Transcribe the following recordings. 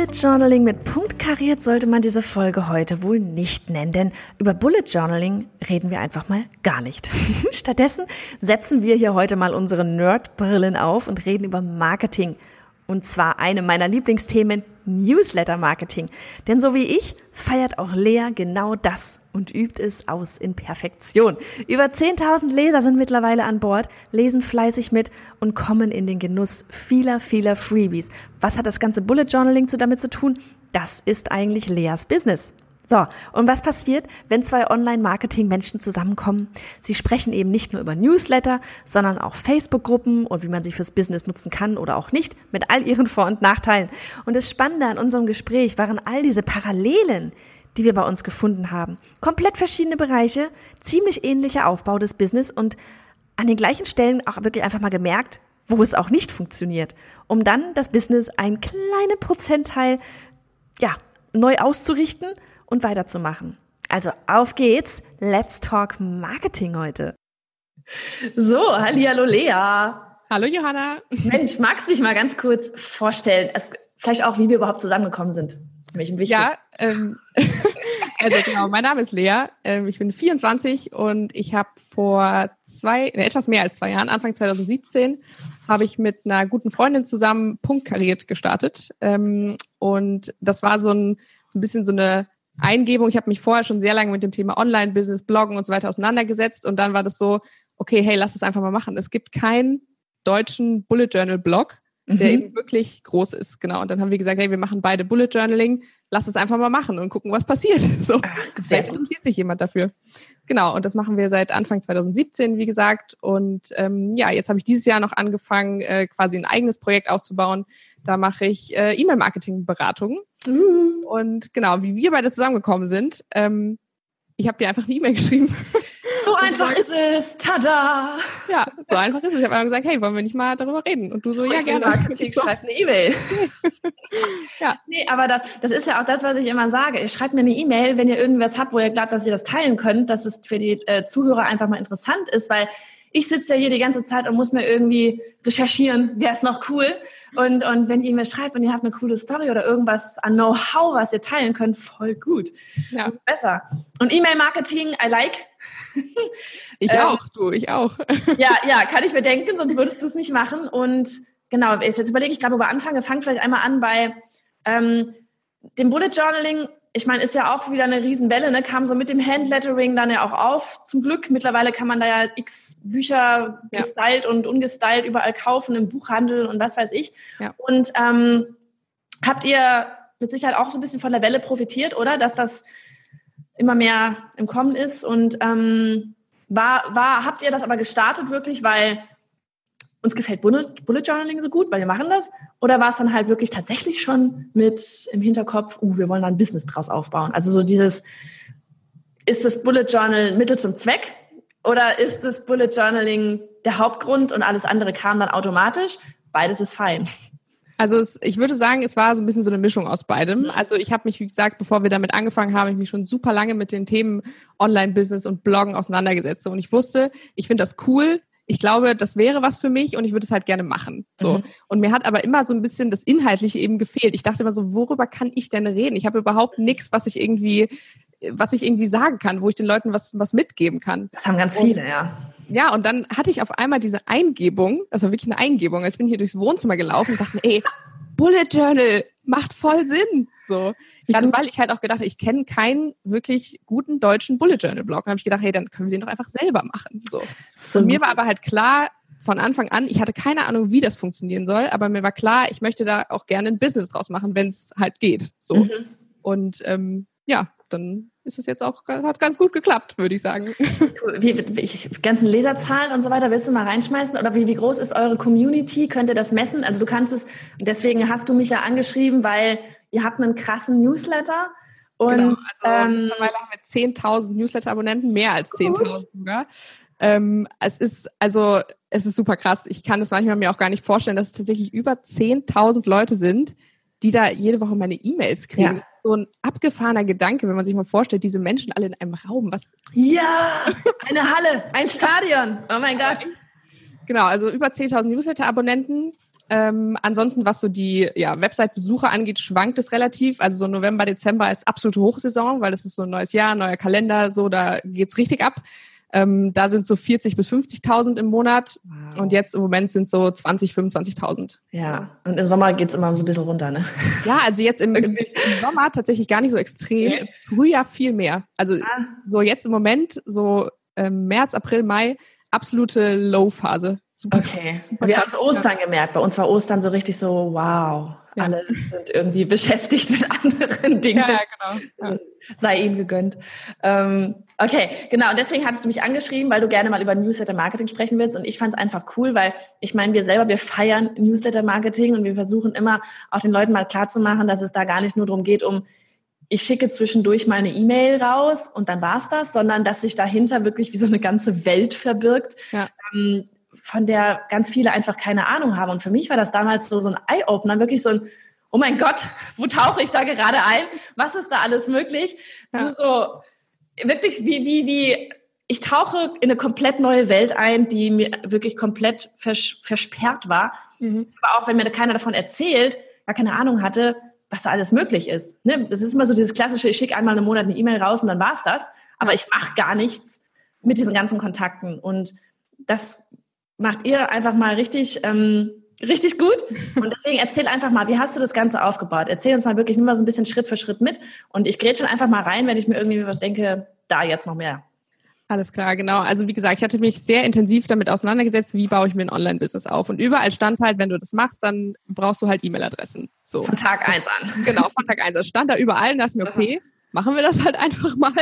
Bullet Journaling mit Punkt kariert sollte man diese Folge heute wohl nicht nennen, denn über Bullet Journaling reden wir einfach mal gar nicht. Stattdessen setzen wir hier heute mal unsere Nerdbrillen auf und reden über Marketing. Und zwar eine meiner Lieblingsthemen, Newsletter Marketing. Denn so wie ich feiert auch Lea genau das und übt es aus in Perfektion. Über 10.000 Leser sind mittlerweile an Bord, lesen fleißig mit und kommen in den Genuss vieler, vieler Freebies. Was hat das ganze Bullet Journaling damit zu tun? Das ist eigentlich Leas Business. So, und was passiert, wenn zwei Online-Marketing-Menschen zusammenkommen? Sie sprechen eben nicht nur über Newsletter, sondern auch Facebook-Gruppen und wie man sie fürs Business nutzen kann oder auch nicht, mit all ihren Vor- und Nachteilen. Und das Spannende an unserem Gespräch waren all diese Parallelen, die wir bei uns gefunden haben. Komplett verschiedene Bereiche, ziemlich ähnlicher Aufbau des Business und an den gleichen Stellen auch wirklich einfach mal gemerkt, wo es auch nicht funktioniert, um dann das Business einen kleinen Prozentteil, ja, neu auszurichten und weiterzumachen. Also auf geht's, let's talk Marketing heute. So, hallo Lea. Hallo Johanna. Mensch, magst du dich mal ganz kurz vorstellen, es, vielleicht auch, wie wir überhaupt zusammengekommen sind? Mich wichtig. Ja, ähm, also genau, mein Name ist Lea, ähm, ich bin 24 und ich habe vor zwei, äh, etwas mehr als zwei Jahren, Anfang 2017, habe ich mit einer guten Freundin zusammen Punktkariert gestartet. Ähm, und das war so ein, so ein bisschen so eine Eingebung. Ich habe mich vorher schon sehr lange mit dem Thema Online-Business, Bloggen und so weiter auseinandergesetzt und dann war das so, okay, hey, lass es einfach mal machen. Es gibt keinen deutschen Bullet Journal Blog, der mhm. eben wirklich groß ist. Genau. Und dann haben wir gesagt, hey, wir machen beide Bullet Journaling, lass es einfach mal machen und gucken, was passiert. So, vielleicht interessiert sich jemand dafür. Genau, und das machen wir seit Anfang 2017, wie gesagt. Und ähm, ja, jetzt habe ich dieses Jahr noch angefangen, äh, quasi ein eigenes Projekt aufzubauen. Da mache ich äh, E-Mail-Marketing-Beratungen. Mhm. Und genau, wie wir beide zusammengekommen sind, ähm, ich habe dir einfach eine E-Mail geschrieben. So einfach ist es. Tada! Ja, so einfach ist es. Ich habe einfach gesagt, hey, wollen wir nicht mal darüber reden? Und du so, ja, gerne. Marketing schreibt eine E-Mail. ja. Nee, aber das, das ist ja auch das, was ich immer sage. Ihr schreibt mir eine E-Mail, wenn ihr irgendwas habt, wo ihr glaubt, dass ihr das teilen könnt, dass es für die äh, Zuhörer einfach mal interessant ist, weil ich sitze ja hier die ganze Zeit und muss mir irgendwie recherchieren, wer ist noch cool. Und, und wenn ihr mir schreibt und ihr habt eine coole Story oder irgendwas an Know-how, was ihr teilen könnt, voll gut. Ja. Besser. Und E-Mail-Marketing, I like. Ich ähm, auch, du, ich auch. Ja, ja, kann ich mir denken, sonst würdest du es nicht machen. Und genau, jetzt überlege ich gerade, wo wir anfangen. Wir fangen vielleicht einmal an bei ähm, dem Bullet Journaling ich meine, ist ja auch wieder eine Riesenwelle, ne? kam so mit dem Handlettering dann ja auch auf. Zum Glück, mittlerweile kann man da ja x Bücher ja. gestylt und ungestylt überall kaufen, im Buchhandel und was weiß ich. Ja. Und ähm, habt ihr mit Sicherheit auch so ein bisschen von der Welle profitiert, oder? Dass das immer mehr im Kommen ist. Und ähm, war, war, habt ihr das aber gestartet wirklich, weil uns gefällt Bullet, Journaling so gut, weil wir machen das? Oder war es dann halt wirklich tatsächlich schon mit im Hinterkopf, uh, wir wollen da ein Business draus aufbauen? Also so dieses, ist das Bullet Journal Mittel zum Zweck? Oder ist das Bullet Journaling der Hauptgrund und alles andere kam dann automatisch? Beides ist fein. Also es, ich würde sagen, es war so ein bisschen so eine Mischung aus beidem. Also ich habe mich, wie gesagt, bevor wir damit angefangen haben, ich mich schon super lange mit den Themen Online-Business und Bloggen auseinandergesetzt. Und ich wusste, ich finde das cool, ich glaube, das wäre was für mich und ich würde es halt gerne machen. So. Mhm. Und mir hat aber immer so ein bisschen das Inhaltliche eben gefehlt. Ich dachte immer so, worüber kann ich denn reden? Ich habe überhaupt nichts, was ich irgendwie, was ich irgendwie sagen kann, wo ich den Leuten was, was mitgeben kann. Das haben ganz viele, ja. Ja, und dann hatte ich auf einmal diese Eingebung, das war wirklich eine Eingebung. Ich bin hier durchs Wohnzimmer gelaufen und dachte, ey, Bullet Journal macht voll Sinn. So. Gerade weil ich halt auch gedacht habe, ich kenne keinen wirklich guten deutschen Bullet Journal Blog. Dann habe ich gedacht, hey, dann können wir den doch einfach selber machen. So. Und mir war aber halt klar, von Anfang an, ich hatte keine Ahnung, wie das funktionieren soll, aber mir war klar, ich möchte da auch gerne ein Business draus machen, wenn es halt geht. So. Mhm. Und ähm, ja, dann ist es jetzt auch, hat ganz gut geklappt, würde ich sagen. Wie, wie, ganzen Leserzahlen und so weiter, willst du mal reinschmeißen? Oder wie, wie groß ist eure Community? Könnt ihr das messen? Also du kannst es, deswegen hast du mich ja angeschrieben, weil ihr habt einen krassen Newsletter. Und, genau, also ähm, mittlerweile haben wir 10.000 Newsletter-Abonnenten, mehr als 10.000 sogar. Ähm, es ist, also, es ist super krass. Ich kann es manchmal mir auch gar nicht vorstellen, dass es tatsächlich über 10.000 Leute sind, die da jede Woche meine E-Mails kriegen. Ja. Das ist so ein abgefahrener Gedanke, wenn man sich mal vorstellt, diese Menschen alle in einem Raum. Was? Ja, eine Halle, ein Stadion. Oh mein Gott. Genau, also über 10.000 Newsletter-Abonnenten. Ähm, ansonsten, was so die ja, Website-Besucher angeht, schwankt es relativ. Also so November, Dezember ist absolute Hochsaison, weil es ist so ein neues Jahr, neuer Kalender, so da geht's richtig ab. Ähm, da sind so 40 bis 50.000 im Monat wow. und jetzt im Moment sind so 20, 25.000. Ja, und im Sommer geht's immer so ein bisschen runter, ne? Ja, also jetzt im, im, im Sommer tatsächlich gar nicht so extrem, okay. Frühjahr viel mehr. Also ah. so jetzt im Moment, so ähm, März, April, Mai, absolute Low-Phase. Okay, wir haben es Ostern gemerkt. Bei uns war Ostern so richtig so, wow. Ja. Alle sind irgendwie beschäftigt mit anderen Dingen. Ja, ja genau. Ja. Sei ihnen gegönnt. Ähm, okay, genau. Und deswegen hattest du mich angeschrieben, weil du gerne mal über Newsletter-Marketing sprechen willst. Und ich fand es einfach cool, weil ich meine, wir selber, wir feiern Newsletter-Marketing und wir versuchen immer auch den Leuten mal klarzumachen, dass es da gar nicht nur darum geht, um ich schicke zwischendurch mal eine E-Mail raus und dann war's das, sondern dass sich dahinter wirklich wie so eine ganze Welt verbirgt. Ja. Ähm, von der ganz viele einfach keine Ahnung haben. Und für mich war das damals so, so ein Eye-Opener, wirklich so ein, oh mein Gott, wo tauche ich da gerade ein? Was ist da alles möglich? Ja. So, so, wirklich wie, wie, wie, ich tauche in eine komplett neue Welt ein, die mir wirklich komplett vers versperrt war. Mhm. Aber auch wenn mir keiner davon erzählt, gar keine Ahnung hatte, was da alles möglich ist. Ne? Das ist immer so dieses klassische, ich schicke einmal im Monat eine E-Mail raus und dann war's das. Aber ich mache gar nichts mit diesen ganzen Kontakten. Und das macht ihr einfach mal richtig, ähm, richtig gut. Und deswegen erzähl einfach mal, wie hast du das Ganze aufgebaut? Erzähl uns mal wirklich nur mal so ein bisschen Schritt für Schritt mit. Und ich grätsche einfach mal rein, wenn ich mir irgendwie was denke, da jetzt noch mehr. Alles klar, genau. Also wie gesagt, ich hatte mich sehr intensiv damit auseinandergesetzt, wie baue ich mir ein Online-Business auf. Und überall stand halt, wenn du das machst, dann brauchst du halt E-Mail-Adressen. So. Von Tag eins an. Genau, von Tag eins. Das stand da überall und dachte mir, okay, machen wir das halt einfach mal.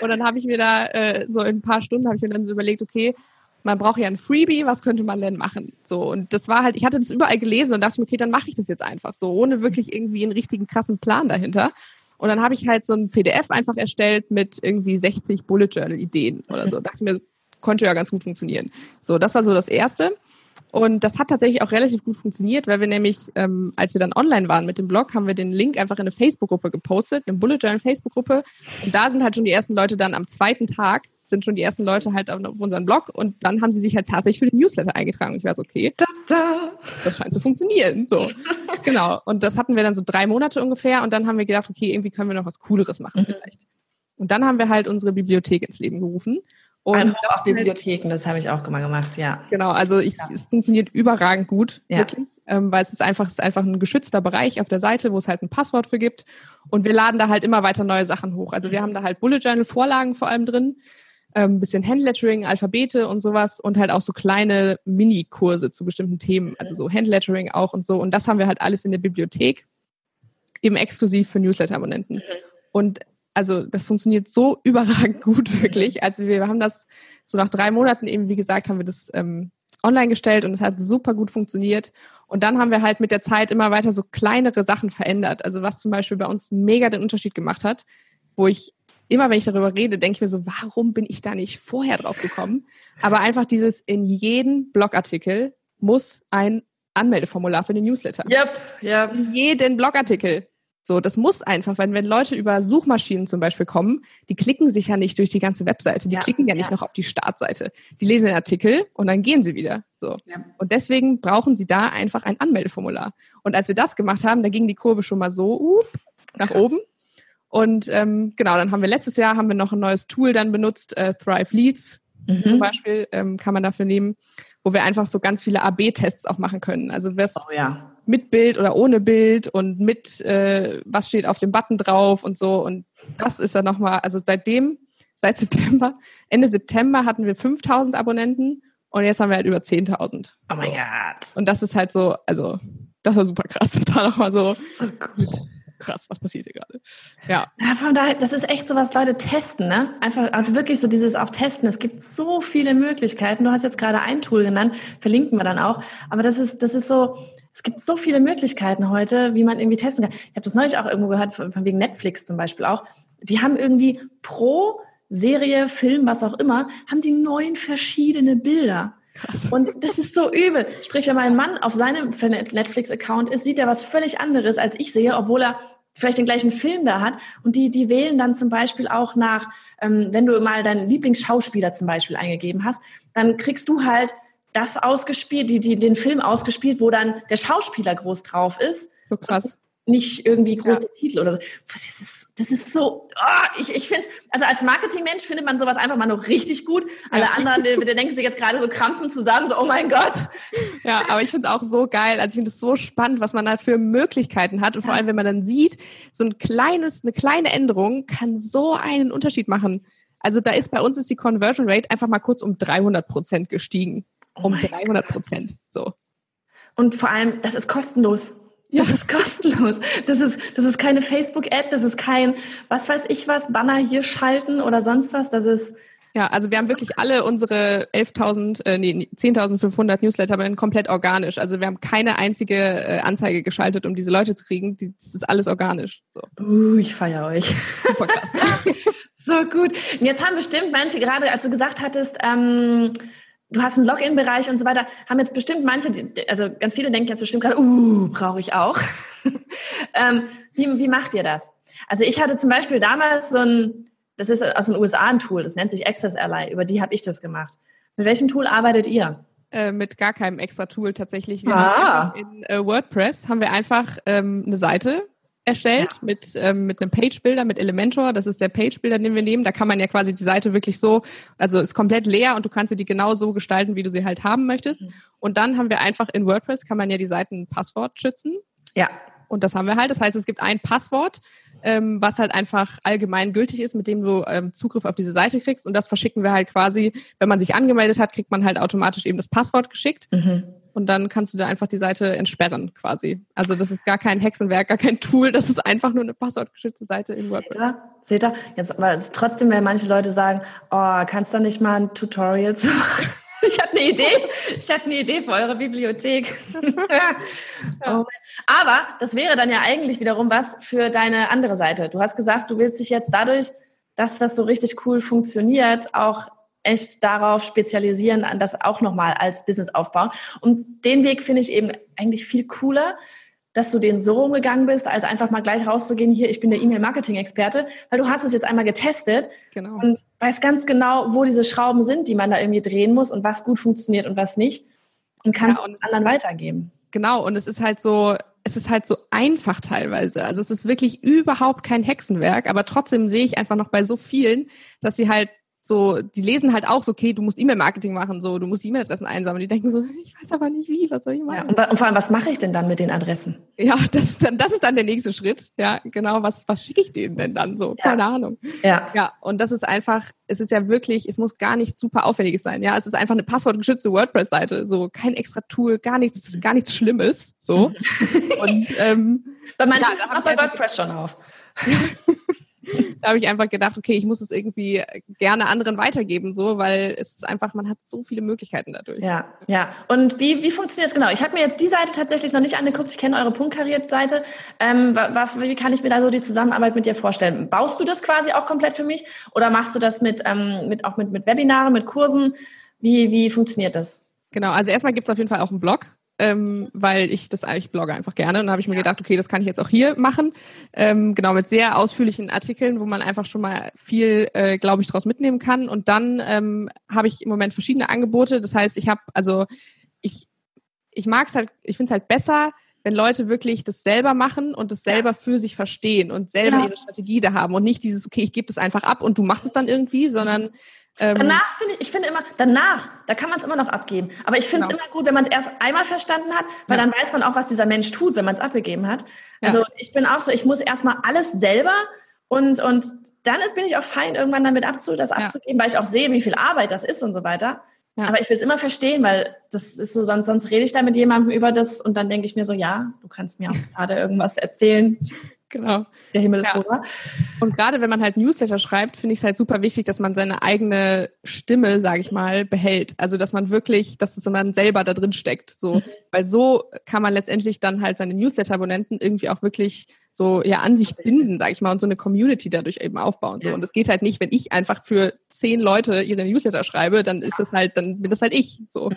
Und dann habe ich mir da äh, so in ein paar Stunden habe ich mir dann so überlegt, okay, man braucht ja ein Freebie, was könnte man denn machen? So, und das war halt, ich hatte das überall gelesen und dachte mir, okay, dann mache ich das jetzt einfach so, ohne wirklich irgendwie einen richtigen krassen Plan dahinter. Und dann habe ich halt so ein PDF einfach erstellt mit irgendwie 60 Bullet Journal Ideen oder so. Dachte mir, konnte ja ganz gut funktionieren. So, das war so das Erste. Und das hat tatsächlich auch relativ gut funktioniert, weil wir nämlich, ähm, als wir dann online waren mit dem Blog, haben wir den Link einfach in eine Facebook-Gruppe gepostet, eine Bullet Journal Facebook-Gruppe. Und da sind halt schon die ersten Leute dann am zweiten Tag sind schon die ersten Leute halt auf, unseren Blog und dann haben sie sich halt tatsächlich für den Newsletter eingetragen. Und ich war so, okay, da, da. das scheint zu funktionieren. So, genau. Und das hatten wir dann so drei Monate ungefähr und dann haben wir gedacht, okay, irgendwie können wir noch was Cooleres machen mhm. vielleicht. Und dann haben wir halt unsere Bibliothek ins Leben gerufen. Und Einfach auch halt Bibliotheken, das habe ich auch mal gemacht, ja. Genau, also ich, ja. es funktioniert überragend gut, ja. wirklich, ähm, weil es ist einfach, es ist einfach ein geschützter Bereich auf der Seite, wo es halt ein Passwort für gibt. Und wir laden da halt immer weiter neue Sachen hoch. Also wir mhm. haben da halt Bullet Journal Vorlagen vor allem drin, ähm, bisschen Handlettering, Alphabete und sowas und halt auch so kleine Mini-Kurse zu bestimmten Themen, also so Handlettering auch und so. Und das haben wir halt alles in der Bibliothek, eben exklusiv für Newsletter-Abonnenten. Mhm. Und also das funktioniert so überragend gut, wirklich. Also wir haben das so nach drei Monaten eben, wie gesagt, haben wir das ähm, online gestellt und es hat super gut funktioniert. Und dann haben wir halt mit der Zeit immer weiter so kleinere Sachen verändert. Also was zum Beispiel bei uns mega den Unterschied gemacht hat, wo ich immer wenn ich darüber rede, denke ich mir so, warum bin ich da nicht vorher drauf gekommen? Aber einfach dieses in jeden Blogartikel muss ein Anmeldeformular für den Newsletter. Yep, yep. In jeden Blogartikel. So, das muss einfach, wenn, wenn Leute über Suchmaschinen zum Beispiel kommen, die klicken sich ja nicht durch die ganze Webseite, die ja, klicken ja nicht ja. noch auf die Startseite. Die lesen den Artikel und dann gehen sie wieder. So. Ja. Und deswegen brauchen sie da einfach ein Anmeldeformular. Und als wir das gemacht haben, da ging die Kurve schon mal so uh, nach Krass. oben. Und ähm, genau, dann haben wir letztes Jahr haben wir noch ein neues Tool dann benutzt, äh, Thrive Leads mhm. zum Beispiel ähm, kann man dafür nehmen, wo wir einfach so ganz viele AB-Tests auch machen können. Also was oh, ja. mit Bild oder ohne Bild und mit äh, was steht auf dem Button drauf und so. Und das ist dann nochmal, also seitdem, seit September, Ende September hatten wir 5000 Abonnenten und jetzt haben wir halt über 10.000. Oh mein Gott. Und das ist halt so, also das war super krass. Da nochmal so. so gut krass, was passiert hier gerade? Ja. Das ist echt so, was Leute testen, ne? Einfach, also wirklich so dieses auch testen. Es gibt so viele Möglichkeiten. Du hast jetzt gerade ein Tool genannt, verlinken wir dann auch. Aber das ist, das ist so, es gibt so viele Möglichkeiten heute, wie man irgendwie testen kann. Ich habe das neulich auch irgendwo gehört, von, von wegen Netflix zum Beispiel auch. Die haben irgendwie pro Serie, Film, was auch immer, haben die neun verschiedene Bilder. Krass. Und das ist so übel. Sprich, wenn mein Mann auf seinem Netflix-Account ist, sieht er was völlig anderes, als ich sehe, obwohl er vielleicht den gleichen Film da hat. Und die, die wählen dann zum Beispiel auch nach, ähm, wenn du mal deinen Lieblingsschauspieler zum Beispiel eingegeben hast, dann kriegst du halt das ausgespielt, die, die, den Film ausgespielt, wo dann der Schauspieler groß drauf ist. So krass nicht irgendwie große ja. Titel oder so. Das ist, das ist so, oh, ich, ich finde also als Marketingmensch findet man sowas einfach mal nur richtig gut. Alle ja. anderen, der, der denken sich jetzt gerade so krampfen zusammen, so, oh mein Gott. Ja, aber ich finde es auch so geil. Also ich finde es so spannend, was man da für Möglichkeiten hat. Und vor allem, wenn man dann sieht, so ein kleines, eine kleine Änderung kann so einen Unterschied machen. Also da ist bei uns ist die Conversion Rate einfach mal kurz um 300 Prozent gestiegen. Oh um 300 Prozent. So. Und vor allem, das ist kostenlos. Das ist kostenlos. Das ist, das ist keine Facebook-Ad, das ist kein, was weiß ich was, Banner hier schalten oder sonst was. Das ist. Ja, also wir haben wirklich alle unsere 11.000, äh, nee, 10.500 Newsletter komplett organisch. Also wir haben keine einzige äh, Anzeige geschaltet, um diese Leute zu kriegen. Das ist alles organisch. So. Uh, ich feiere euch. Super krass. so gut. Und jetzt haben bestimmt manche, gerade als du gesagt hattest, ähm, du hast einen Login-Bereich und so weiter, haben jetzt bestimmt manche, also ganz viele denken jetzt bestimmt gerade, uh, brauche ich auch. ähm, wie, wie macht ihr das? Also ich hatte zum Beispiel damals so ein, das ist aus den USA ein Tool, das nennt sich Access Ally, über die habe ich das gemacht. Mit welchem Tool arbeitet ihr? Äh, mit gar keinem extra Tool tatsächlich. Wir ah. in äh, WordPress haben wir einfach ähm, eine Seite erstellt ja. mit, ähm, mit einem Page-Builder, mit Elementor. Das ist der Page-Builder, den wir nehmen. Da kann man ja quasi die Seite wirklich so, also ist komplett leer und du kannst sie die genau so gestalten, wie du sie halt haben möchtest. Mhm. Und dann haben wir einfach in WordPress, kann man ja die Seiten Passwort schützen. Ja. Und das haben wir halt. Das heißt, es gibt ein Passwort, ähm, was halt einfach allgemein gültig ist, mit dem du ähm, Zugriff auf diese Seite kriegst. Und das verschicken wir halt quasi, wenn man sich angemeldet hat, kriegt man halt automatisch eben das Passwort geschickt. Mhm und dann kannst du da einfach die Seite entsperren quasi. Also das ist gar kein Hexenwerk, gar kein Tool, das ist einfach nur eine passwortgeschützte Seite in WordPress. Seht ihr? Jetzt, aber trotzdem, wenn manche Leute sagen, oh, kannst du da nicht mal ein Tutorial zu Ich hatte eine Idee. Ich hatte eine Idee für eure Bibliothek. oh aber das wäre dann ja eigentlich wiederum was für deine andere Seite. Du hast gesagt, du willst dich jetzt dadurch, dass das so richtig cool funktioniert, auch echt darauf spezialisieren, an das auch nochmal als Business aufbauen. Und den Weg finde ich eben eigentlich viel cooler, dass du den so rumgegangen bist, als einfach mal gleich rauszugehen, hier, ich bin der E-Mail-Marketing-Experte, weil du hast es jetzt einmal getestet genau. und weißt ganz genau, wo diese Schrauben sind, die man da irgendwie drehen muss und was gut funktioniert und was nicht und kannst ja, und anderen weitergeben. Genau, und es ist halt so, es ist halt so einfach teilweise. Also es ist wirklich überhaupt kein Hexenwerk, aber trotzdem sehe ich einfach noch bei so vielen, dass sie halt so, die lesen halt auch so, okay, du musst E-Mail-Marketing machen, so, du musst E-Mail-Adressen einsammeln. Die denken so, ich weiß aber nicht wie, was soll ich machen? Ja, und, und, vor allem, was mache ich denn dann mit den Adressen? Ja, das ist dann, das ist dann der nächste Schritt. Ja, genau, was, was schicke ich denen denn dann so? Ja. Keine Ahnung. Ja. Ja, und das ist einfach, es ist ja wirklich, es muss gar nicht super aufwendiges sein. Ja, es ist einfach eine passwortgeschützte WordPress-Seite, so kein extra Tool, gar nichts, gar nichts Schlimmes, so. und, ähm, Bei manchen ja, macht bei WordPress schon auf. da habe ich einfach gedacht, okay, ich muss es irgendwie gerne anderen weitergeben, so, weil es ist einfach, man hat so viele Möglichkeiten dadurch. Ja, ja. Und wie, wie funktioniert es genau? Ich habe mir jetzt die Seite tatsächlich noch nicht angeguckt. Ich kenne eure Punktkariert-Seite. Ähm, was, wie kann ich mir da so die Zusammenarbeit mit dir vorstellen? Baust du das quasi auch komplett für mich oder machst du das mit, ähm, mit auch mit, mit Webinaren, mit Kursen? Wie, wie funktioniert das? Genau, also erstmal gibt es auf jeden Fall auch einen Blog, ähm, weil ich das eigentlich blogge einfach gerne. Und da habe ich mir ja. gedacht, okay, das kann ich jetzt auch hier machen. Ähm, genau, mit sehr ausführlichen Artikeln, wo man einfach schon mal viel, äh, glaube ich, daraus mitnehmen kann. Und dann ähm, habe ich im Moment verschiedene Angebote. Das heißt, ich habe, also ich, ich mag es halt, ich finde es halt besser, wenn Leute wirklich das selber machen und das selber ja. für sich verstehen und selber ja. ihre Strategie da haben und nicht dieses, okay, ich gebe das einfach ab und du machst es dann irgendwie, sondern ähm, danach finde ich, ich finde immer, danach, da kann man es immer noch abgeben. Aber ich finde es genau. immer gut, wenn man es erst einmal verstanden hat, weil ja. dann weiß man auch, was dieser Mensch tut, wenn man es abgegeben hat. Also ja. ich bin auch so, ich muss erstmal alles selber und, und dann bin ich auch fein, irgendwann damit abzu, das abzugeben, ja. weil ich auch sehe, wie viel Arbeit das ist und so weiter. Aber ich will es immer verstehen, weil das ist so, sonst, sonst rede ich da mit jemandem über das und dann denke ich mir so, ja, du kannst mir auch gerade irgendwas erzählen Genau. Der Himmel ist ja. rosa. Und gerade wenn man halt Newsletter schreibt, finde ich es halt super wichtig, dass man seine eigene Stimme, sage ich mal, behält. Also dass man wirklich, dass es man selber da drin steckt. So, mhm. weil so kann man letztendlich dann halt seine Newsletter-Abonnenten irgendwie auch wirklich so ja an sich binden, sage ich mal, und so eine Community dadurch eben aufbauen. So. Und es geht halt nicht, wenn ich einfach für zehn Leute ihre Newsletter schreibe, dann ist das halt, dann bin das halt ich. So. Mhm.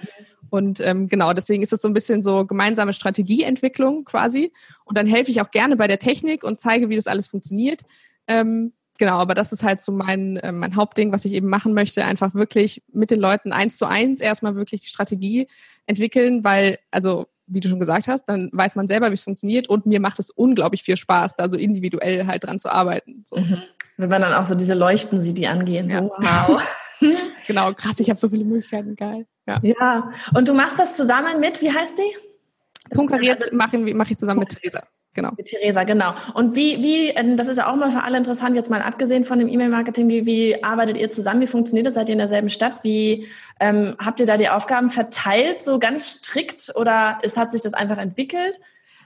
Und ähm, genau, deswegen ist es so ein bisschen so gemeinsame Strategieentwicklung quasi. Und dann helfe ich auch gerne bei der Technik und zeige, wie das alles funktioniert. Ähm, genau, aber das ist halt so mein, äh, mein Hauptding, was ich eben machen möchte. Einfach wirklich mit den Leuten eins zu eins erstmal wirklich die Strategie entwickeln, weil, also wie du schon gesagt hast, dann weiß man selber, wie es funktioniert und mir macht es unglaublich viel Spaß, da so individuell halt dran zu arbeiten. So. Mhm. Wenn man dann auch so diese Leuchten sieht, die angehen, ja. so wow. genau, krass, ich habe so viele Möglichkeiten, geil. Ja. ja, und du machst das zusammen mit, wie heißt die? Punkariert also, mache mach ich zusammen mit Theresa. Genau. Mit Theresa, genau. Und wie, wie, ähm, das ist ja auch mal für alle interessant, jetzt mal abgesehen von dem E-Mail-Marketing, wie, wie arbeitet ihr zusammen? Wie funktioniert das? Seid ihr in derselben Stadt? Wie ähm, habt ihr da die Aufgaben verteilt, so ganz strikt oder ist, hat sich das einfach entwickelt?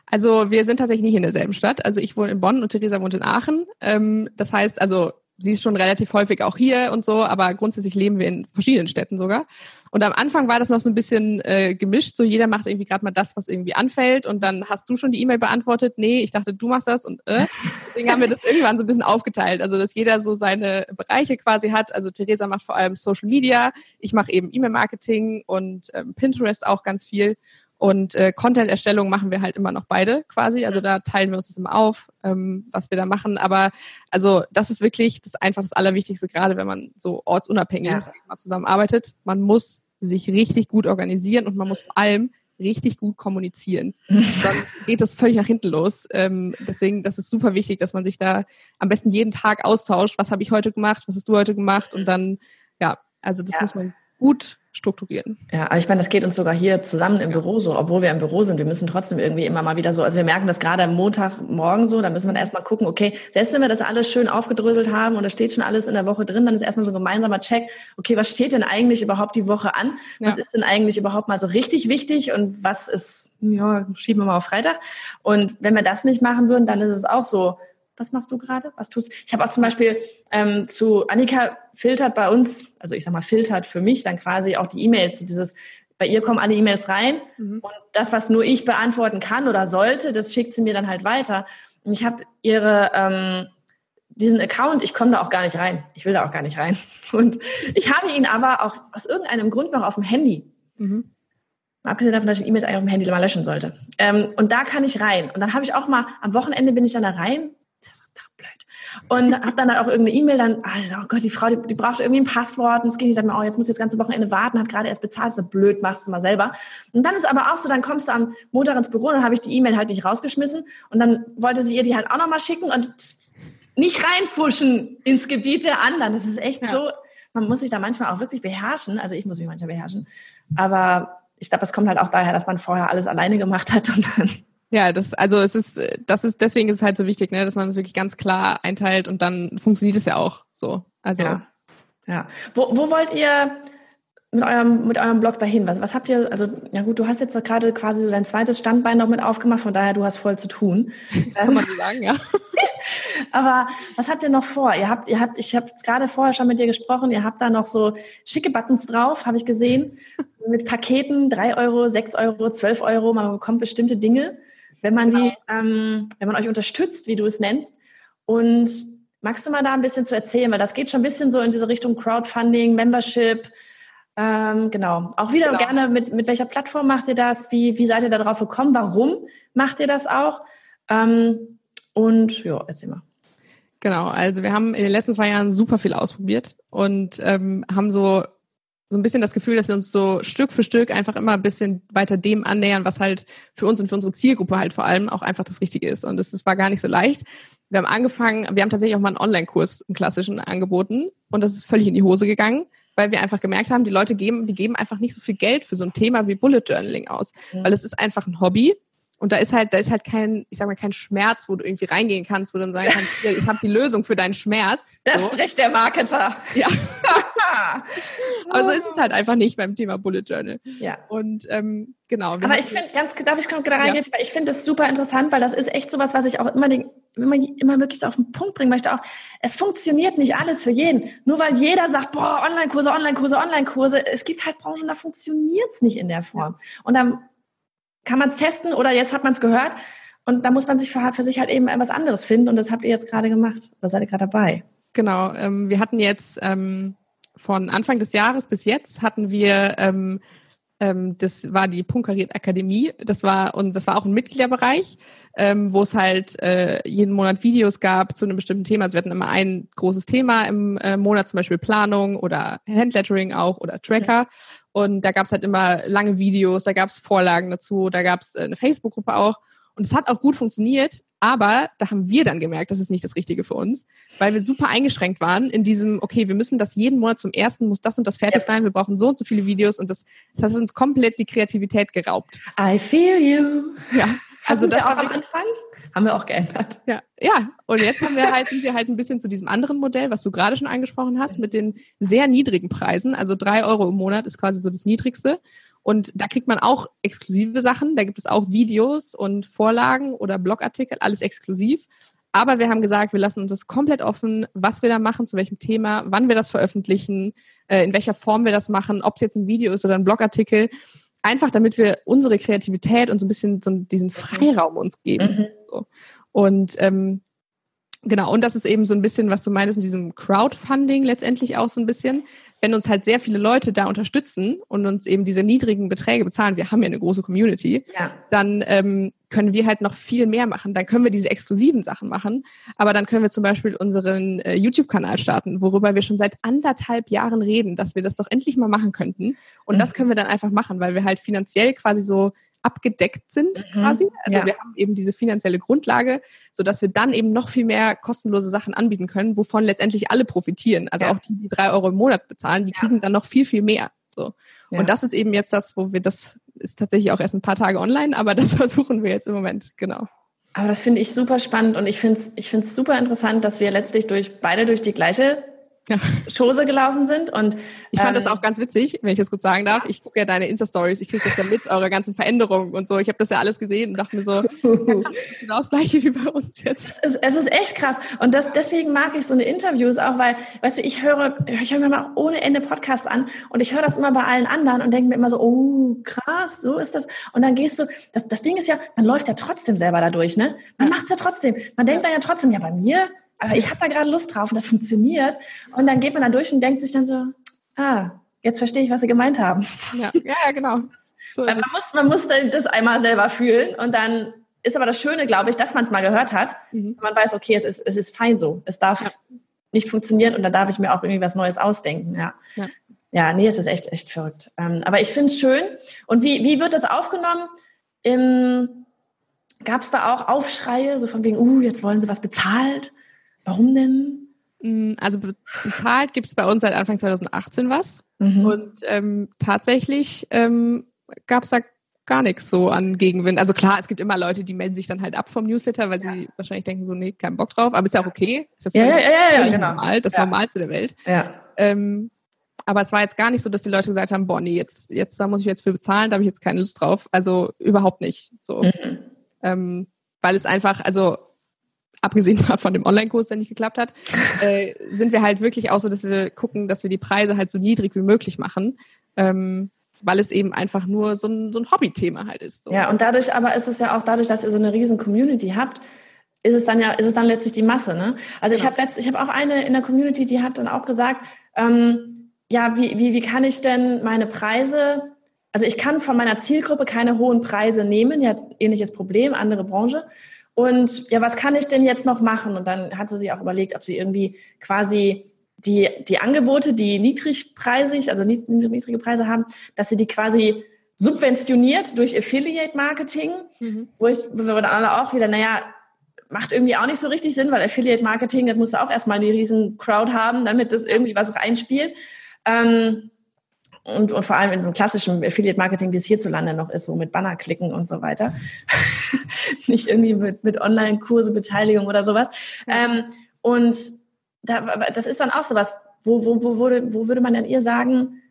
Also wir sind tatsächlich nicht in derselben Stadt. Also ich wohne in Bonn und Theresa wohnt in Aachen. Ähm, das heißt, also sie ist schon relativ häufig auch hier und so, aber grundsätzlich leben wir in verschiedenen Städten sogar. Und am Anfang war das noch so ein bisschen äh, gemischt, so jeder macht irgendwie gerade mal das, was irgendwie anfällt und dann hast du schon die E-Mail beantwortet, nee, ich dachte, du machst das und äh. Deswegen haben wir das irgendwann so ein bisschen aufgeteilt, also dass jeder so seine Bereiche quasi hat. Also Theresa macht vor allem Social Media, ich mache eben E-Mail-Marketing und ähm, Pinterest auch ganz viel. Und äh, Content-Erstellung machen wir halt immer noch beide quasi. Also da teilen wir uns das immer auf, ähm, was wir da machen. Aber also das ist wirklich das einfach das Allerwichtigste, gerade wenn man so ortsunabhängig ja. mal zusammenarbeitet. Man muss sich richtig gut organisieren und man muss vor allem richtig gut kommunizieren. Sonst geht das völlig nach hinten los. Ähm, deswegen, das ist super wichtig, dass man sich da am besten jeden Tag austauscht. Was habe ich heute gemacht? Was hast du heute gemacht? Und dann, ja, also das ja. muss man gut strukturieren. Ja, aber ich meine, das geht uns sogar hier zusammen im ja. Büro so, obwohl wir im Büro sind. Wir müssen trotzdem irgendwie immer mal wieder so, also wir merken das gerade am Montagmorgen so, da müssen wir erstmal gucken, okay, selbst wenn wir das alles schön aufgedröselt haben und da steht schon alles in der Woche drin, dann ist erstmal so ein gemeinsamer Check, okay, was steht denn eigentlich überhaupt die Woche an? Was ja. ist denn eigentlich überhaupt mal so richtig wichtig und was ist, ja, schieben wir mal auf Freitag. Und wenn wir das nicht machen würden, dann ist es auch so, was machst du gerade? Was tust du? Ich habe auch zum Beispiel ähm, zu Annika filtert bei uns, also ich sag mal filtert für mich dann quasi auch die E-Mails, dieses bei ihr kommen alle E-Mails rein mhm. und das, was nur ich beantworten kann oder sollte, das schickt sie mir dann halt weiter. Und ich habe ihre ähm, diesen Account, ich komme da auch gar nicht rein. Ich will da auch gar nicht rein. Und ich habe ihn aber auch aus irgendeinem Grund noch auf dem Handy. Mhm. Abgesehen davon, dass ich E-Mails eigentlich auf dem Handy mal löschen sollte. Ähm, und da kann ich rein. Und dann habe ich auch mal, am Wochenende bin ich dann da rein und habe dann halt auch irgendeine E-Mail, dann, oh Gott, die Frau, die, die braucht irgendwie ein Passwort. Und es ging nicht, dachte mir, oh, jetzt muss ich das ganze Wochenende warten, hat gerade erst bezahlt, ist blöd, machst du mal selber. Und dann ist aber auch so, dann kommst du am Montag ins Büro, dann habe ich die E-Mail halt nicht rausgeschmissen. Und dann wollte sie ihr die halt auch nochmal schicken und nicht reinfuschen ins Gebiet der anderen. Das ist echt ja. so, man muss sich da manchmal auch wirklich beherrschen. Also ich muss mich manchmal beherrschen. Aber ich glaube, das kommt halt auch daher, dass man vorher alles alleine gemacht hat und dann ja, das, also es ist, das ist, deswegen ist es halt so wichtig, ne, dass man es das wirklich ganz klar einteilt und dann funktioniert es ja auch so. Also. Ja. ja. Wo, wo wollt ihr mit eurem, mit eurem Blog dahin? Was, was habt ihr, also, ja gut, du hast jetzt gerade quasi so dein zweites Standbein noch mit aufgemacht, von daher du hast voll zu tun. Kann man so sagen, ja. Aber was habt ihr noch vor? Ihr habt, ihr habt, ich habe gerade vorher schon mit dir gesprochen, ihr habt da noch so schicke Buttons drauf, habe ich gesehen, mit Paketen, drei Euro, sechs Euro, zwölf Euro, man bekommt bestimmte Dinge wenn man genau. die, ähm, wenn man euch unterstützt, wie du es nennst. Und magst du mal da ein bisschen zu erzählen, weil das geht schon ein bisschen so in diese Richtung Crowdfunding, Membership. Ähm, genau. Auch wieder genau. gerne mit, mit welcher Plattform macht ihr das? Wie, wie seid ihr da drauf gekommen? Warum macht ihr das auch? Ähm, und ja, erzähl mal. Genau, also wir haben in den letzten zwei Jahren super viel ausprobiert und ähm, haben so so ein bisschen das Gefühl, dass wir uns so Stück für Stück einfach immer ein bisschen weiter dem annähern, was halt für uns und für unsere Zielgruppe halt vor allem auch einfach das Richtige ist. Und das war gar nicht so leicht. Wir haben angefangen, wir haben tatsächlich auch mal einen Online-Kurs, einen klassischen, angeboten. Und das ist völlig in die Hose gegangen, weil wir einfach gemerkt haben, die Leute geben, die geben einfach nicht so viel Geld für so ein Thema wie Bullet Journaling aus. Weil es ist einfach ein Hobby. Und da ist halt, da ist halt kein, ich sag mal, kein Schmerz, wo du irgendwie reingehen kannst, wo du dann sagen kannst, ich habe die Lösung für deinen Schmerz. Da so. spricht der Marketer. Ja. Aber so ist es halt einfach nicht beim Thema Bullet Journal. Ja. Und ähm, genau. Aber ich finde, ganz, darf ich gerade reingehen? Ja. Ich finde das super interessant, weil das ist echt sowas, was ich auch immer, den, immer, immer wirklich auf den Punkt bringen möchte. Auch, es funktioniert nicht alles für jeden. Nur weil jeder sagt, boah, Online-Kurse, Online-Kurse, Online-Kurse. Es gibt halt Branchen, da funktioniert es nicht in der Form. Ja. Und dann kann man es testen oder jetzt hat man es gehört. Und da muss man sich für, für sich halt eben etwas anderes finden. Und das habt ihr jetzt gerade gemacht. Oder seid ihr gerade dabei? Genau. Ähm, wir hatten jetzt ähm, von Anfang des Jahres bis jetzt hatten wir ähm, ähm, das war die Punkariert Akademie. Das war und das war auch ein Mitgliederbereich, ähm, wo es halt äh, jeden Monat Videos gab zu einem bestimmten Thema. Also wir hatten immer ein großes Thema im äh, Monat, zum Beispiel Planung oder Handlettering auch oder Tracker. Und da gab es halt immer lange Videos, da gab es Vorlagen dazu, da gab es äh, eine Facebook-Gruppe auch. Und es hat auch gut funktioniert, aber da haben wir dann gemerkt, das ist nicht das Richtige für uns, weil wir super eingeschränkt waren in diesem, okay, wir müssen das jeden Monat zum ersten, muss das und das fertig sein, wir brauchen so und so viele Videos und das, das hat uns komplett die Kreativität geraubt. I feel you. Ja. Also das auch am Anfang haben wir auch geändert. Ja, ja. Und jetzt haben wir halt, sind wir halt ein bisschen zu diesem anderen Modell, was du gerade schon angesprochen hast, mit den sehr niedrigen Preisen. Also drei Euro im Monat ist quasi so das niedrigste. Und da kriegt man auch exklusive Sachen. Da gibt es auch Videos und Vorlagen oder Blogartikel, alles exklusiv. Aber wir haben gesagt, wir lassen uns das komplett offen, was wir da machen, zu welchem Thema, wann wir das veröffentlichen, äh, in welcher Form wir das machen, ob es jetzt ein Video ist oder ein Blogartikel. Einfach damit wir unsere Kreativität und so ein bisschen so diesen Freiraum uns geben. Mhm. So. Und ähm, Genau, und das ist eben so ein bisschen, was du meinst mit diesem Crowdfunding letztendlich auch so ein bisschen. Wenn uns halt sehr viele Leute da unterstützen und uns eben diese niedrigen Beträge bezahlen, wir haben ja eine große Community, ja. dann ähm, können wir halt noch viel mehr machen. Dann können wir diese exklusiven Sachen machen, aber dann können wir zum Beispiel unseren äh, YouTube-Kanal starten, worüber wir schon seit anderthalb Jahren reden, dass wir das doch endlich mal machen könnten. Und mhm. das können wir dann einfach machen, weil wir halt finanziell quasi so abgedeckt sind mhm. quasi. Also ja. wir haben eben diese finanzielle Grundlage, so dass wir dann eben noch viel mehr kostenlose Sachen anbieten können, wovon letztendlich alle profitieren. Also ja. auch die, die drei Euro im Monat bezahlen, die kriegen dann noch viel, viel mehr. So. Und das ist eben jetzt das, wo wir das ist tatsächlich auch erst ein paar Tage online, aber das versuchen wir jetzt im Moment, genau. Aber das finde ich super spannend und ich finde es ich find's super interessant, dass wir letztlich durch beide durch die gleiche ja. Chose gelaufen sind. Und ich fand ähm, das auch ganz witzig, wenn ich das gut sagen darf. Ich gucke ja deine Insta-Stories, ich kriege das ja mit, eure ganzen Veränderungen und so. Ich habe das ja alles gesehen und dachte mir so, ja, das ist genau das gleiche wie bei uns jetzt. Es, es ist echt krass. Und das, deswegen mag ich so eine Interviews auch, weil, weißt du, ich höre, ich höre mir mal ohne Ende Podcasts an und ich höre das immer bei allen anderen und denke mir immer so, oh, krass, so ist das. Und dann gehst du, das, das Ding ist ja, man läuft ja trotzdem selber dadurch, ne? Man macht's ja trotzdem. Man denkt dann ja trotzdem, ja, bei mir aber ich habe da gerade Lust drauf und das funktioniert. Und dann geht man da durch und denkt sich dann so, ah, jetzt verstehe ich, was sie gemeint haben. Ja, ja genau. So man, muss, man muss das einmal selber fühlen und dann ist aber das Schöne, glaube ich, dass man es mal gehört hat. Mhm. Man weiß, okay, es ist, es ist fein so. Es darf ja. nicht funktionieren und da darf ich mir auch irgendwie was Neues ausdenken. Ja. ja. Ja, nee, es ist echt, echt verrückt. Ähm, aber ich finde es schön. Und wie, wie wird das aufgenommen? Gab es da auch Aufschreie, so von wegen, uh, jetzt wollen sie was bezahlt? Warum denn? Mm, also bezahlt gibt es bei uns seit Anfang 2018 was. Mhm. Und ähm, tatsächlich ähm, gab es da gar nichts so an Gegenwind. Also klar, es gibt immer Leute, die melden sich dann halt ab vom Newsletter, weil ja. sie wahrscheinlich denken so, nee, keinen Bock drauf. Aber ist ja auch okay. Ist ja, ja, ja, ja, ja genau. normal, das Normalste der Welt. Ja. Ähm, aber es war jetzt gar nicht so, dass die Leute gesagt haben, boah, nee, jetzt, jetzt da muss ich jetzt für bezahlen, da habe ich jetzt keine Lust drauf. Also überhaupt nicht. So. Mhm. Ähm, weil es einfach, also abgesehen von dem Online-Kurs, der nicht geklappt hat, äh, sind wir halt wirklich auch so, dass wir gucken, dass wir die Preise halt so niedrig wie möglich machen. Ähm, weil es eben einfach nur so ein, so ein Hobby-Thema halt ist. So. Ja, und dadurch aber ist es ja auch dadurch, dass ihr so eine riesen Community habt, ist es dann ja, ist es dann letztlich die Masse, ne? Also genau. ich habe ich habe auch eine in der Community, die hat dann auch gesagt, ähm, ja, wie, wie, wie kann ich denn meine Preise, also ich kann von meiner Zielgruppe keine hohen Preise nehmen, jetzt ähnliches Problem, andere Branche. Und ja, was kann ich denn jetzt noch machen? Und dann hatte sie auch überlegt, ob sie irgendwie quasi die, die Angebote, die niedrigpreisig, also niedrige Preise haben, dass sie die quasi subventioniert durch Affiliate Marketing, mhm. wo ich, wo wir dann alle auch wieder, naja, macht irgendwie auch nicht so richtig Sinn, weil Affiliate Marketing, das musst du auch erstmal eine riesen Crowd haben, damit das irgendwie was reinspielt. Ähm, und, und vor allem in so einem klassischen Affiliate-Marketing, wie es hierzulande noch ist, so mit Banner klicken und so weiter. Nicht irgendwie mit, mit Online-Kurse, Beteiligung oder sowas. Ähm, und da, das ist dann auch sowas, wo, wo, wo, würde, wo würde man denn ihr sagen,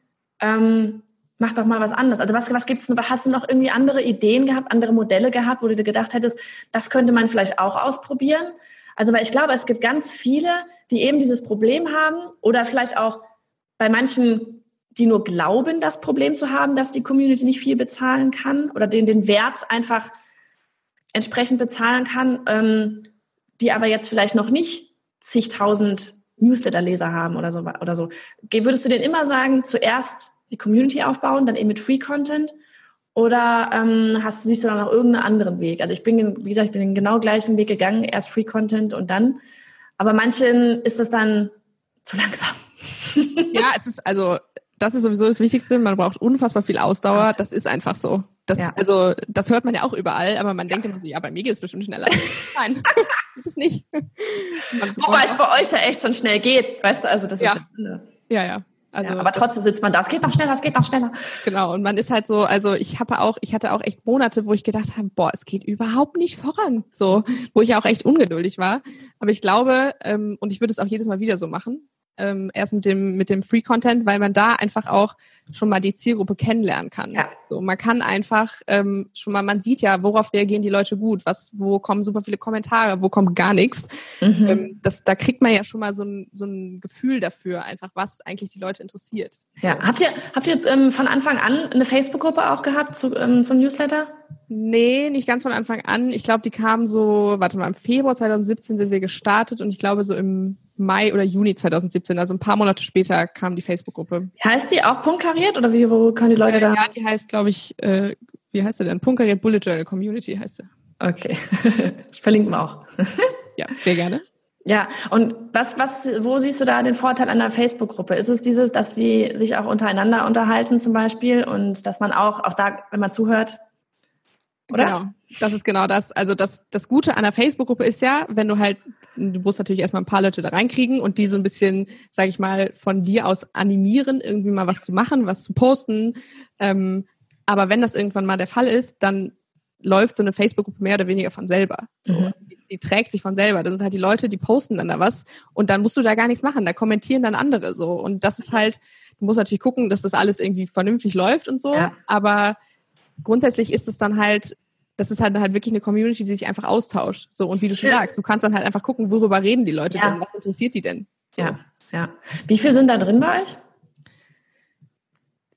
ähm, mach doch mal was anderes. Also was, was gibt's, hast du noch irgendwie andere Ideen gehabt, andere Modelle gehabt, wo du dir gedacht hättest, das könnte man vielleicht auch ausprobieren? Also, weil ich glaube, es gibt ganz viele, die eben dieses Problem haben oder vielleicht auch bei manchen, die nur glauben, das Problem zu haben, dass die Community nicht viel bezahlen kann oder den, den Wert einfach entsprechend bezahlen kann, ähm, die aber jetzt vielleicht noch nicht zigtausend Newsletter-Leser haben oder so, oder so. Würdest du denen immer sagen, zuerst die Community aufbauen, dann eben mit Free Content? Oder ähm, hast, siehst du da noch irgendeinen anderen Weg? Also ich bin, wie gesagt, ich bin den genau gleichen Weg gegangen, erst Free Content und dann. Aber manchen ist das dann zu langsam. Ja, es ist also, das ist sowieso das Wichtigste. Man braucht unfassbar viel Ausdauer. Das ist einfach so. Das, ja. Also, das hört man ja auch überall, aber man denkt immer so, ja, bei mir geht es bestimmt schneller. Nein, das nicht. Wobei es bei euch ja echt schon schnell geht, weißt du, also das ja. ist ja. Ja, ja. Also ja, aber trotzdem sitzt man da, es geht noch schneller, es geht noch schneller. Genau, und man ist halt so, also ich habe auch, ich hatte auch echt Monate, wo ich gedacht habe, boah, es geht überhaupt nicht voran. So, wo ich auch echt ungeduldig war. Aber ich glaube, ähm, und ich würde es auch jedes Mal wieder so machen, ähm, erst mit dem, mit dem Free Content, weil man da einfach auch schon mal die Zielgruppe kennenlernen kann. Ja. So, man kann einfach ähm, schon mal, man sieht ja, worauf reagieren die Leute gut, was, wo kommen super viele Kommentare, wo kommt gar nichts. Mhm. Ähm, das, da kriegt man ja schon mal so ein, so ein Gefühl dafür, einfach was eigentlich die Leute interessiert. Ja, habt ihr, habt ihr ähm, von Anfang an eine Facebook-Gruppe auch gehabt zu, ähm, zum Newsletter? Nee, nicht ganz von Anfang an. Ich glaube, die kamen so, warte mal, im Februar 2017 sind wir gestartet und ich glaube so im Mai oder Juni 2017, also ein paar Monate später kam die Facebook-Gruppe. Heißt die auch punktkariert oder wie, wo können die Leute äh, da? Ja, die heißt, glaube ich, äh, wie heißt sie denn? Punktkariert Bullet Journal Community heißt sie. Okay. ich verlinke mal auch. ja, sehr gerne. Ja, und was, was, wo siehst du da den Vorteil an der Facebook-Gruppe? Ist es dieses, dass sie sich auch untereinander unterhalten zum Beispiel und dass man auch, auch da, wenn man zuhört, oder? Genau, das ist genau das. Also das, das Gute an der Facebook-Gruppe ist ja, wenn du halt du musst natürlich erstmal ein paar Leute da reinkriegen und die so ein bisschen, sage ich mal, von dir aus animieren, irgendwie mal was zu machen, was zu posten. Ähm, aber wenn das irgendwann mal der Fall ist, dann läuft so eine Facebook-Gruppe mehr oder weniger von selber. So, mhm. also die, die, trägt sich von selber. Das sind halt die Leute, die posten dann da was und dann musst du da gar nichts machen. Da kommentieren dann andere so. Und das ist halt, du musst natürlich gucken, dass das alles irgendwie vernünftig läuft und so. Ja. Aber grundsätzlich ist es dann halt das ist halt, halt wirklich eine Community, die sich einfach austauscht. So, und wie du schon sagst, du kannst dann halt einfach gucken, worüber reden die Leute ja. denn, was interessiert die denn? So. Ja, ja. Wie viel sind da drin bei euch?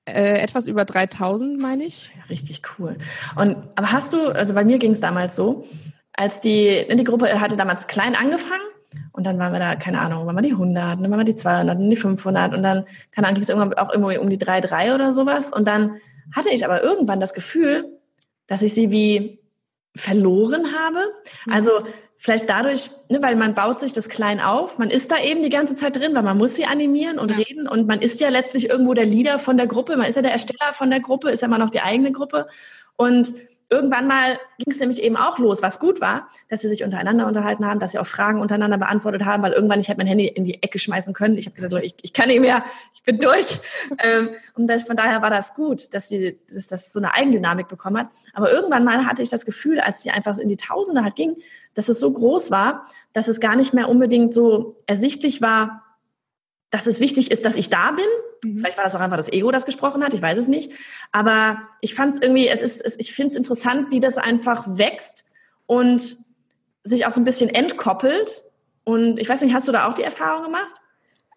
Äh, etwas über 3000, meine ich. Ja, richtig cool. Und, aber hast du, also bei mir ging es damals so, als die, die Gruppe hatte damals klein angefangen und dann waren wir da, keine Ahnung, waren wir die 100, dann waren wir die 200, dann die 500 und dann, keine Ahnung, ging es irgendwann auch irgendwie um die 3, 3 oder sowas und dann hatte ich aber irgendwann das Gefühl, dass ich sie wie verloren habe. Mhm. Also vielleicht dadurch, ne, weil man baut sich das klein auf, man ist da eben die ganze Zeit drin, weil man muss sie animieren und ja. reden und man ist ja letztlich irgendwo der Leader von der Gruppe, man ist ja der Ersteller von der Gruppe, ist ja immer noch die eigene Gruppe und irgendwann mal ging es nämlich eben auch los, was gut war, dass sie sich untereinander unterhalten haben, dass sie auch Fragen untereinander beantwortet haben, weil irgendwann ich hätte mein Handy in die Ecke schmeißen können. Ich habe gesagt, ich, ich kann nicht mehr, ich bin durch. ähm, und das, von daher war das gut, dass sie dass das so eine Eigendynamik bekommen hat. Aber irgendwann mal hatte ich das Gefühl, als sie einfach in die Tausende halt ging, dass es so groß war, dass es gar nicht mehr unbedingt so ersichtlich war, dass es wichtig ist, dass ich da bin. Mhm. Vielleicht war das auch einfach das Ego, das gesprochen hat, ich weiß es nicht. Aber ich fand es irgendwie, es ist, es, ich finde es interessant, wie das einfach wächst und sich auch so ein bisschen entkoppelt. Und ich weiß nicht, hast du da auch die Erfahrung gemacht?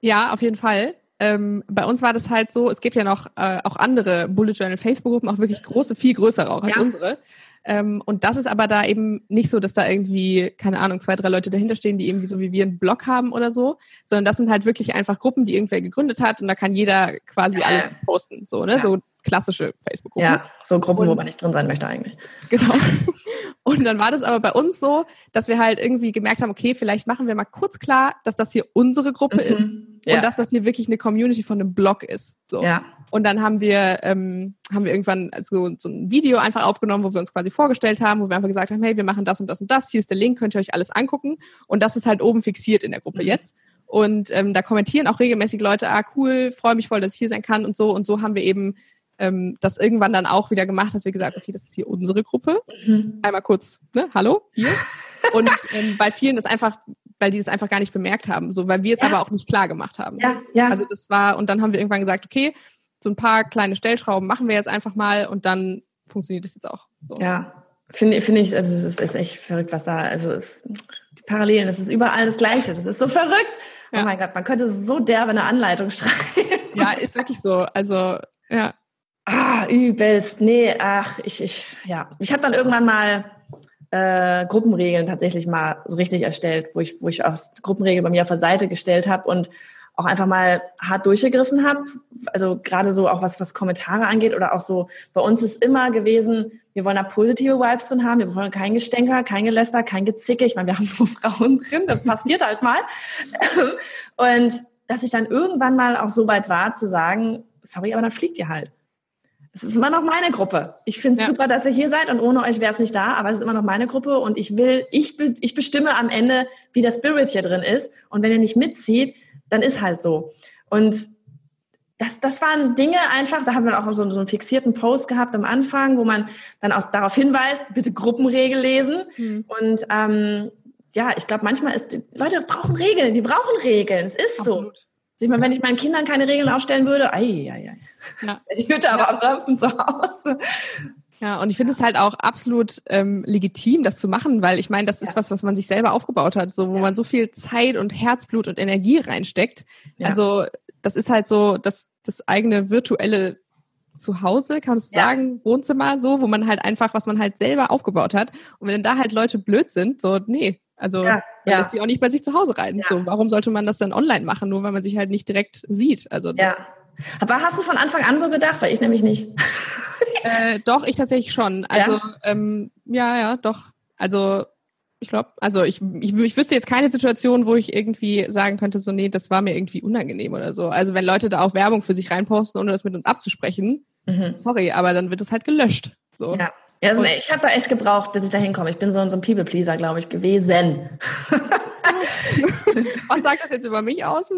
Ja, auf jeden Fall. Ähm, bei uns war das halt so, es gibt ja noch äh, auch andere Bullet Journal Facebook-Gruppen, auch wirklich große, viel größere auch als ja. unsere. Ähm, und das ist aber da eben nicht so, dass da irgendwie, keine Ahnung, zwei, drei Leute dahinter stehen, die irgendwie so wie wir einen Blog haben oder so, sondern das sind halt wirklich einfach Gruppen, die irgendwer gegründet hat und da kann jeder quasi ja. alles posten, so, ne? Ja. So klassische Facebook-Gruppen. Ja, so Gruppen, und, wo man nicht drin sein möchte eigentlich. Genau. Und dann war das aber bei uns so, dass wir halt irgendwie gemerkt haben, okay, vielleicht machen wir mal kurz klar, dass das hier unsere Gruppe mhm. ist ja. und dass das hier wirklich eine Community von einem Blog ist. So. Ja. Und dann haben wir, ähm, haben wir irgendwann so, so ein Video einfach aufgenommen, wo wir uns quasi vorgestellt haben, wo wir einfach gesagt haben, hey, wir machen das und das und das, hier ist der Link, könnt ihr euch alles angucken. Und das ist halt oben fixiert in der Gruppe mhm. jetzt. Und ähm, da kommentieren auch regelmäßig Leute, ah cool, freue mich voll, dass ich hier sein kann und so. Und so haben wir eben ähm, das irgendwann dann auch wieder gemacht, dass wir gesagt okay, das ist hier unsere Gruppe. Mhm. Einmal kurz, ne, hallo, hier. Und ähm, bei vielen ist einfach weil die das einfach gar nicht bemerkt haben, so weil wir es Ja. aber auch nicht klar gemacht haben. Ja, ja. Also das war, und dann haben wir irgendwann gesagt, okay, so ein paar kleine Stellschrauben machen wir jetzt einfach mal und dann funktioniert es jetzt auch. So. Ja, finde finde ich, also es ist, ist echt verrückt, was da, also es, die Parallelen, es ist überall das Gleiche. Das ist so verrückt. Ja. Oh mein Gott, man könnte so derbe eine Anleitung schreiben. Ja, ist wirklich so. Also, ja. Ah, übelst. Nee, ach, ich, ich, ja. Ich habe dann irgendwann mal äh, Gruppenregeln tatsächlich mal so richtig erstellt, wo ich, wo ich auch Gruppenregeln bei mir auf der Seite gestellt habe und auch einfach mal hart durchgegriffen habe. Also gerade so auch was, was Kommentare angeht oder auch so, bei uns ist immer gewesen, wir wollen da positive Vibes drin haben, wir wollen kein Gestänker, kein Geläster, kein Gezicke. Ich meine, wir haben nur Frauen drin, das passiert halt mal. Und dass ich dann irgendwann mal auch so weit war zu sagen, sorry, aber dann fliegt ihr halt. Es ist immer noch meine Gruppe. Ich finde es Ja. super, dass ihr hier seid und ohne euch wäre es nicht da, aber es ist immer noch meine Gruppe und ich will, ich, ich bestimme am Ende, wie der Spirit hier drin ist. Und wenn ihr nicht mitzieht, dann ist halt so. Und das, das waren Dinge einfach, da haben wir auch so, so einen fixierten Post gehabt am Anfang, wo man dann auch darauf hinweist, bitte Gruppenregel lesen. Hm. Und ähm, ja, ich glaube, manchmal ist, Leute brauchen Regeln, die brauchen Regeln. Es ist so. Absolut. Ich meine, wenn ich meinen Kindern keine Regeln aufstellen würde, ei, ei, ei. Ja. Die Hütte aber am liebsten zu Hause. Ja, und ich finde es halt auch absolut ähm, legitim, das zu machen, weil ich meine, das ist Ja. was, was man sich selber aufgebaut hat, so wo Ja. man so viel Zeit und Herzblut und Energie reinsteckt. Also das ist halt so das, das eigene virtuelle Zuhause, kann man so Ja. sagen, Wohnzimmer, so, wo man halt einfach, was man halt selber aufgebaut hat. Und wenn da halt Leute blöd sind, so, nee, also Ja, man lässt die auch nicht bei sich zu Hause rein. So, warum sollte man das dann online machen, nur weil man sich halt nicht direkt sieht? Also Ja. das, Aber hast du von Anfang an so gedacht? Weil ich nämlich nicht. Äh, doch, ich tatsächlich schon. Also, ähm, ja, ja, doch. Also, ich glaube, also ich, ich, ich wüsste jetzt keine Situation, wo ich irgendwie sagen könnte, so, nee, das war mir irgendwie unangenehm oder so. Also, wenn Leute da auch Werbung für sich reinposten, ohne das mit uns abzusprechen, Mhm. sorry, aber dann wird es halt gelöscht. So. Ja. Ja, also ich habe da echt gebraucht, bis ich da hinkomme. Ich bin so, so ein People-Pleaser, glaube ich, gewesen. Was sagt das jetzt über mich aus?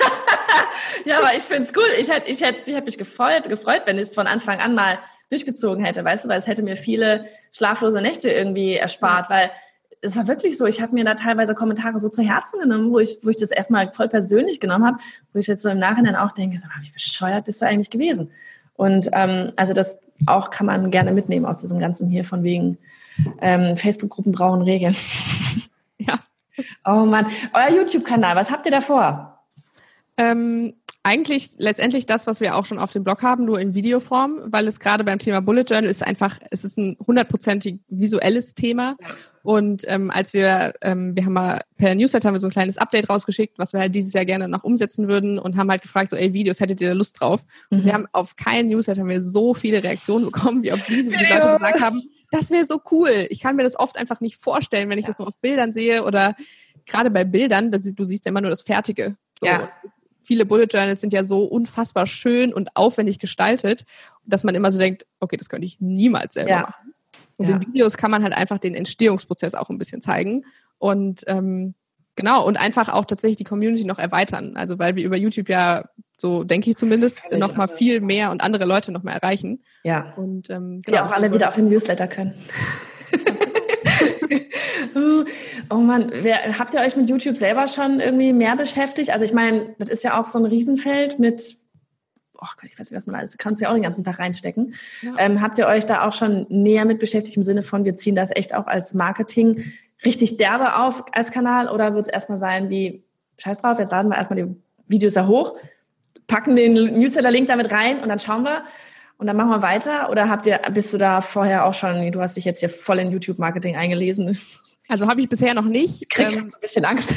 Ja, aber ich find's cool. Ich hätte ich hätte, ich hätte mich gefreut, gefreut, wenn ich es von Anfang an mal durchgezogen hätte, weißt du, weil es hätte mir viele schlaflose Nächte irgendwie erspart, weil es war wirklich so, ich habe mir da teilweise Kommentare so zu Herzen genommen, wo ich, wo ich das erstmal voll persönlich genommen habe, wo ich jetzt so im Nachhinein auch denke, so, wie bescheuert bist du eigentlich gewesen? Und ähm, also das auch kann man gerne mitnehmen aus diesem ganzen hier von wegen ähm, Facebook-Gruppen brauchen Regeln. Ja. Oh Mann, euer YouTube-Kanal, was habt ihr da vor? Ähm, eigentlich letztendlich das, was wir auch schon auf dem Blog haben, nur in Videoform, weil es gerade beim Thema Bullet Journal ist einfach, es ist ein hundertprozentig visuelles Thema. Und ähm, als wir, ähm, wir haben mal per Newsletter haben wir so ein kleines Update rausgeschickt, was wir halt dieses Jahr gerne noch umsetzen würden und haben halt gefragt, so, ey, Videos, hättet ihr da Lust drauf? Und wir haben auf keinen Newsletter haben wir so viele Reaktionen bekommen, wie auf diesen, wie die Leute gesagt haben, das wäre so cool. Ich kann mir das oft einfach nicht vorstellen, wenn ich das nur auf Bildern sehe oder gerade bei Bildern, das, du siehst ja immer nur das Fertige. So. Ja. Viele Bullet Journals sind ja so unfassbar schön und aufwendig gestaltet, dass man immer so denkt, okay, das könnte ich niemals selber Ja. machen. Und Ja. in Videos kann man halt einfach den Entstehungsprozess auch ein bisschen zeigen. Und ähm, genau, und einfach auch tatsächlich die Community noch erweitern. Also weil wir über YouTube ja, so denke ich zumindest, Völlig noch mal anders. viel mehr und andere Leute noch mal erreichen. Ja. Und ähm, Die auch alle wieder auf den Newsletter können. oh Mann, wer, habt ihr euch mit YouTube selber schon irgendwie mehr beschäftigt? Also ich meine, das ist ja auch so ein Riesenfeld mit, oh Gott, ich weiß nicht, was man alles, kannst du ja auch den ganzen Tag reinstecken. Ja. Ähm, habt ihr euch da auch schon näher mit beschäftigt im Sinne von, wir ziehen das echt auch als Marketing richtig derbe auf als Kanal oder wird es erstmal sein wie, scheiß drauf, jetzt laden wir erstmal die Videos da hoch, packen den Newsletter-Link damit rein und dann schauen wir und dann machen wir weiter? Oder habt ihr, bist du da vorher auch schon, du hast dich jetzt hier voll in YouTube-Marketing eingelesen? Ich Also habe ich bisher noch nicht. krieg Ähm, so ein bisschen Angst.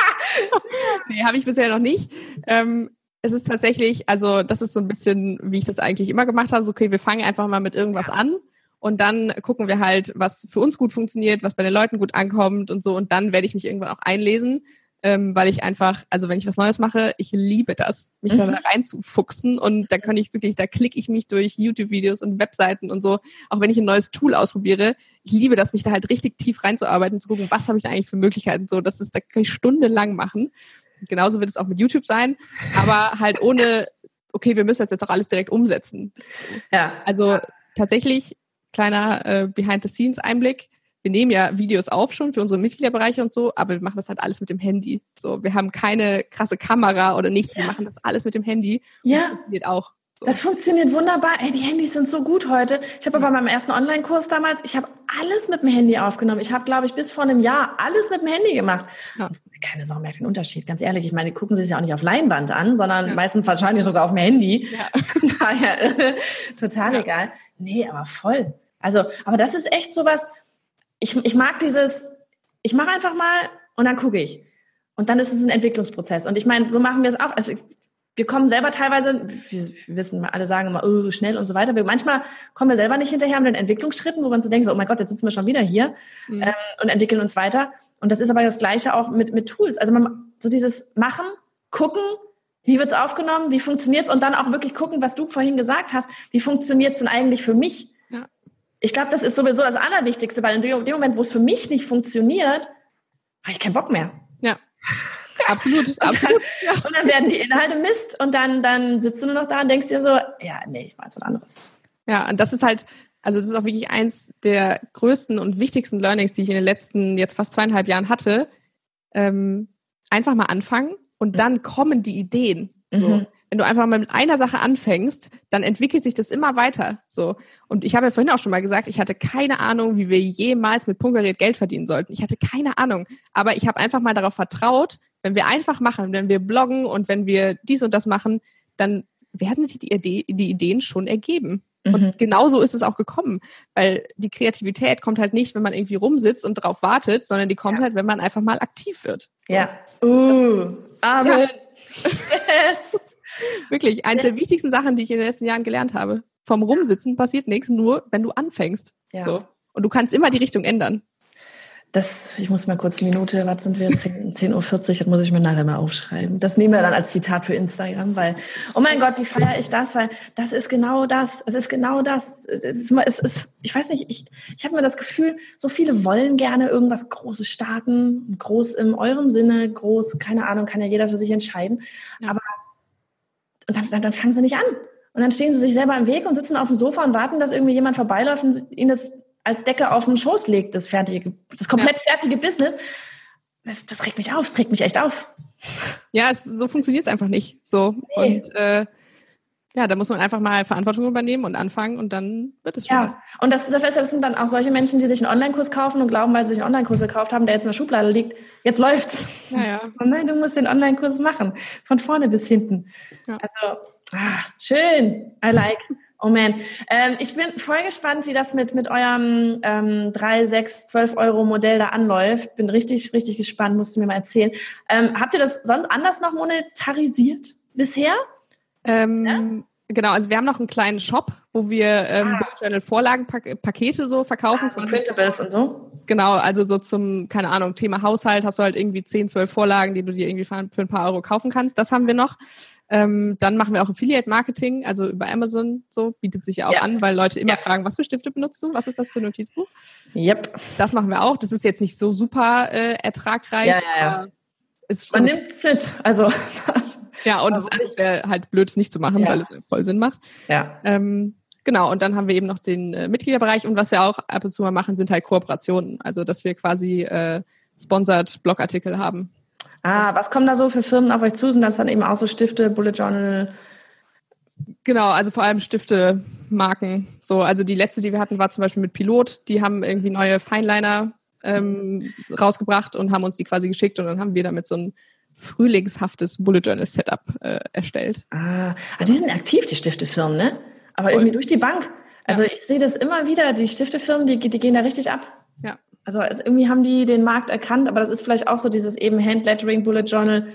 nee, habe ich bisher noch nicht. Ähm, es ist tatsächlich, also das ist so ein bisschen, wie ich das eigentlich immer gemacht habe. So, okay, wir fangen einfach mal mit irgendwas an und dann gucken wir halt, was für uns gut funktioniert, was bei den Leuten gut ankommt und so. Und dann werde ich mich irgendwann auch einlesen, ähm, weil ich einfach, also wenn ich was Neues mache, ich liebe das, mich da Mhm. reinzufuchsen. Und da kann ich wirklich, da klicke ich mich durch YouTube-Videos und Webseiten und so. Auch wenn ich ein neues Tool ausprobiere, ich liebe das, mich da halt richtig tief reinzuarbeiten, zu gucken, was habe ich da eigentlich für Möglichkeiten. So, das ist, da kann ich stundenlang machen. Genauso wird es auch mit YouTube sein, aber halt ohne, okay, wir müssen das jetzt auch alles direkt umsetzen. Ja. Also tatsächlich, kleiner äh, Behind-the-Scenes-Einblick. Wir nehmen ja Videos auf schon für unsere Mitgliederbereiche und so, aber wir machen das halt alles mit dem Handy. So, wir haben keine krasse Kamera oder nichts, wir machen das alles mit dem Handy. Ja. das funktioniert auch. So. Das funktioniert wunderbar. Ey, die Handys sind so gut heute. Ich habe aber bei meinem ersten Online-Kurs damals, ich habe alles mit dem Handy aufgenommen. Ich habe, glaube ich, bis vor einem Jahr alles mit dem Handy gemacht. Ja. Keine Sau mehr den Unterschied, ganz ehrlich. Ich meine, die gucken sich ja auch nicht auf Leinwand an, sondern Ja. meistens wahrscheinlich sogar auf dem Handy. Ja. Daher äh, total Ja. egal. Nee, aber voll. Also, aber das ist echt sowas. Ich, ich mag dieses, ich mache einfach mal und dann gucke ich. Und dann ist es ein Entwicklungsprozess. Und ich meine, so machen wir es auch. Also wir kommen selber teilweise, wir wissen, alle sagen immer, oh, so schnell und so weiter. Wir, manchmal kommen wir selber nicht hinterher mit den Entwicklungsschritten, wo man so denkt, so, oh mein Gott, jetzt sitzen wir schon wieder hier Mhm. ähm, und entwickeln uns weiter. Und das ist aber das Gleiche auch mit, mit Tools. Also man, so dieses Machen, gucken, wie wird's aufgenommen, wie funktioniert's und dann auch wirklich gucken, was du vorhin gesagt hast, wie funktioniert's denn eigentlich für mich? Ich glaube, das ist sowieso das Allerwichtigste, weil in dem Moment, wo es für mich nicht funktioniert, habe ich keinen Bock mehr. Ja. Absolut, absolut. Ja. Und dann werden die Inhalte Mist und dann, dann sitzt du nur noch da und denkst dir so, ja, nee, ich weiß was anderes. Ja, und das ist halt, also es ist auch wirklich eins der größten und wichtigsten Learnings, die ich in den letzten jetzt fast zweieinhalb Jahren hatte. Ähm, einfach mal anfangen und dann kommen die Ideen. So. Mhm. Wenn du einfach mal mit einer Sache anfängst, dann entwickelt sich das immer weiter. So. Und ich habe ja vorhin auch schon mal gesagt, ich hatte keine Ahnung, wie wir jemals mit Punktgerät Geld verdienen sollten. Ich hatte keine Ahnung. Aber ich habe einfach mal darauf vertraut, wenn wir einfach machen, wenn wir bloggen und wenn wir dies und das machen, dann werden sich die, Idee, die Ideen schon ergeben. Mhm. Und genau so ist es auch gekommen. Weil die Kreativität kommt halt nicht, wenn man irgendwie rumsitzt und drauf wartet, sondern die kommt Ja. halt, wenn man einfach mal aktiv wird. Ja. Uh, Amen. Yes. Wirklich, eins der wichtigsten Sachen, die ich in den letzten Jahren gelernt habe. Vom Rumsitzen passiert nichts, nur wenn du anfängst. Ja. So. Und du kannst immer die Richtung ändern. Das, ich muss mal kurz eine Minute, was sind wir? 10 10.40 Uhr, das muss ich mir nachher mal aufschreiben. Das nehmen wir dann als Zitat für Instagram, weil, oh mein Gott, wie feiere ich das? Weil das ist genau das. Es ist genau das. Es ist, es ist, ich weiß nicht, ich, ich habe mir das Gefühl, so viele wollen gerne irgendwas Großes starten. Groß im euren Sinne, groß, keine Ahnung, kann ja jeder für sich entscheiden. Ja. Aber und dann, dann, dann fangen sie nicht an. Und dann stehen sie sich selber im Weg und sitzen auf dem Sofa und warten, dass irgendwie jemand vorbeiläuft und ihnen das als Decke auf den Schoß legt, das fertige, das komplett fertige Business. Das, das regt mich auf, das regt mich echt auf. Ja, es, so funktioniert es einfach nicht. So. Nee. Und äh, ja, da muss man einfach mal Verantwortung übernehmen und anfangen und dann wird es schon was. Ja, und das, das, das sind dann auch solche Menschen, die sich einen Online-Kurs kaufen und glauben, weil sie sich einen Online-Kurs gekauft haben, der jetzt in der Schublade liegt, jetzt läuft's. Naja. Und nein, du musst den Online-Kurs machen, von vorne bis hinten. Ja. Also, ah, schön, I like. Oh man, ähm, ich bin voll gespannt, wie das mit, mit eurem ähm, 3, 6, 12 Euro Modell da anläuft. Bin richtig, richtig gespannt, musst du mir mal erzählen. Ähm, habt ihr das sonst anders noch monetarisiert bisher? Ähm, Genau, also wir haben noch einen kleinen Shop, wo wir ähm, Ah. Journal Vorlagenpakete so verkaufen. So Printables und so? Genau, also so zum, keine Ahnung, Thema Haushalt hast du halt irgendwie 10, 12 Vorlagen, die du dir irgendwie für, ein paar Euro kaufen kannst. Das haben wir noch. Ähm, dann machen wir auch Affiliate Marketing, also über Amazon so, bietet sich ja auch Ja. an, weil Leute immer Ja. fragen, was für Stifte benutzt du? Was ist das für ein Notizbuch? Yep. Das machen wir auch. Das ist jetzt nicht so super äh, ertragreich, Ja, ja, ja. Man schon, nimmt es mit. Also, ja, und es, also wäre halt blöd, es nicht zu machen, Ja. weil es voll Sinn macht. ja. Ähm, genau, und dann haben wir eben noch den äh, Mitgliederbereich und was wir auch ab und zu mal machen, sind halt Kooperationen. Also, dass wir quasi äh, sponsored Blogartikel haben. Ah, was kommen da so für Firmen auf euch zu? Sind das dann eben auch so Stifte, Bullet Journal? Genau, also vor allem Stifte, Marken. So, also die letzte, die wir hatten, war zum Beispiel mit Pilot. Die haben irgendwie neue Fineliner ähm, rausgebracht und haben uns die quasi geschickt und dann haben wir damit so ein frühlingshaftes Bullet Journal Setup äh, erstellt. Ah, ah, die sind aktiv, die Stiftefirmen, ne? Aber Voll. irgendwie durch die Bank. Also ich sehe das immer wieder, die Stiftefirmen, die, die gehen da richtig ab. Ja. Also irgendwie haben die den Markt erkannt, aber das ist vielleicht auch so dieses eben Handlettering, Bullet Journal.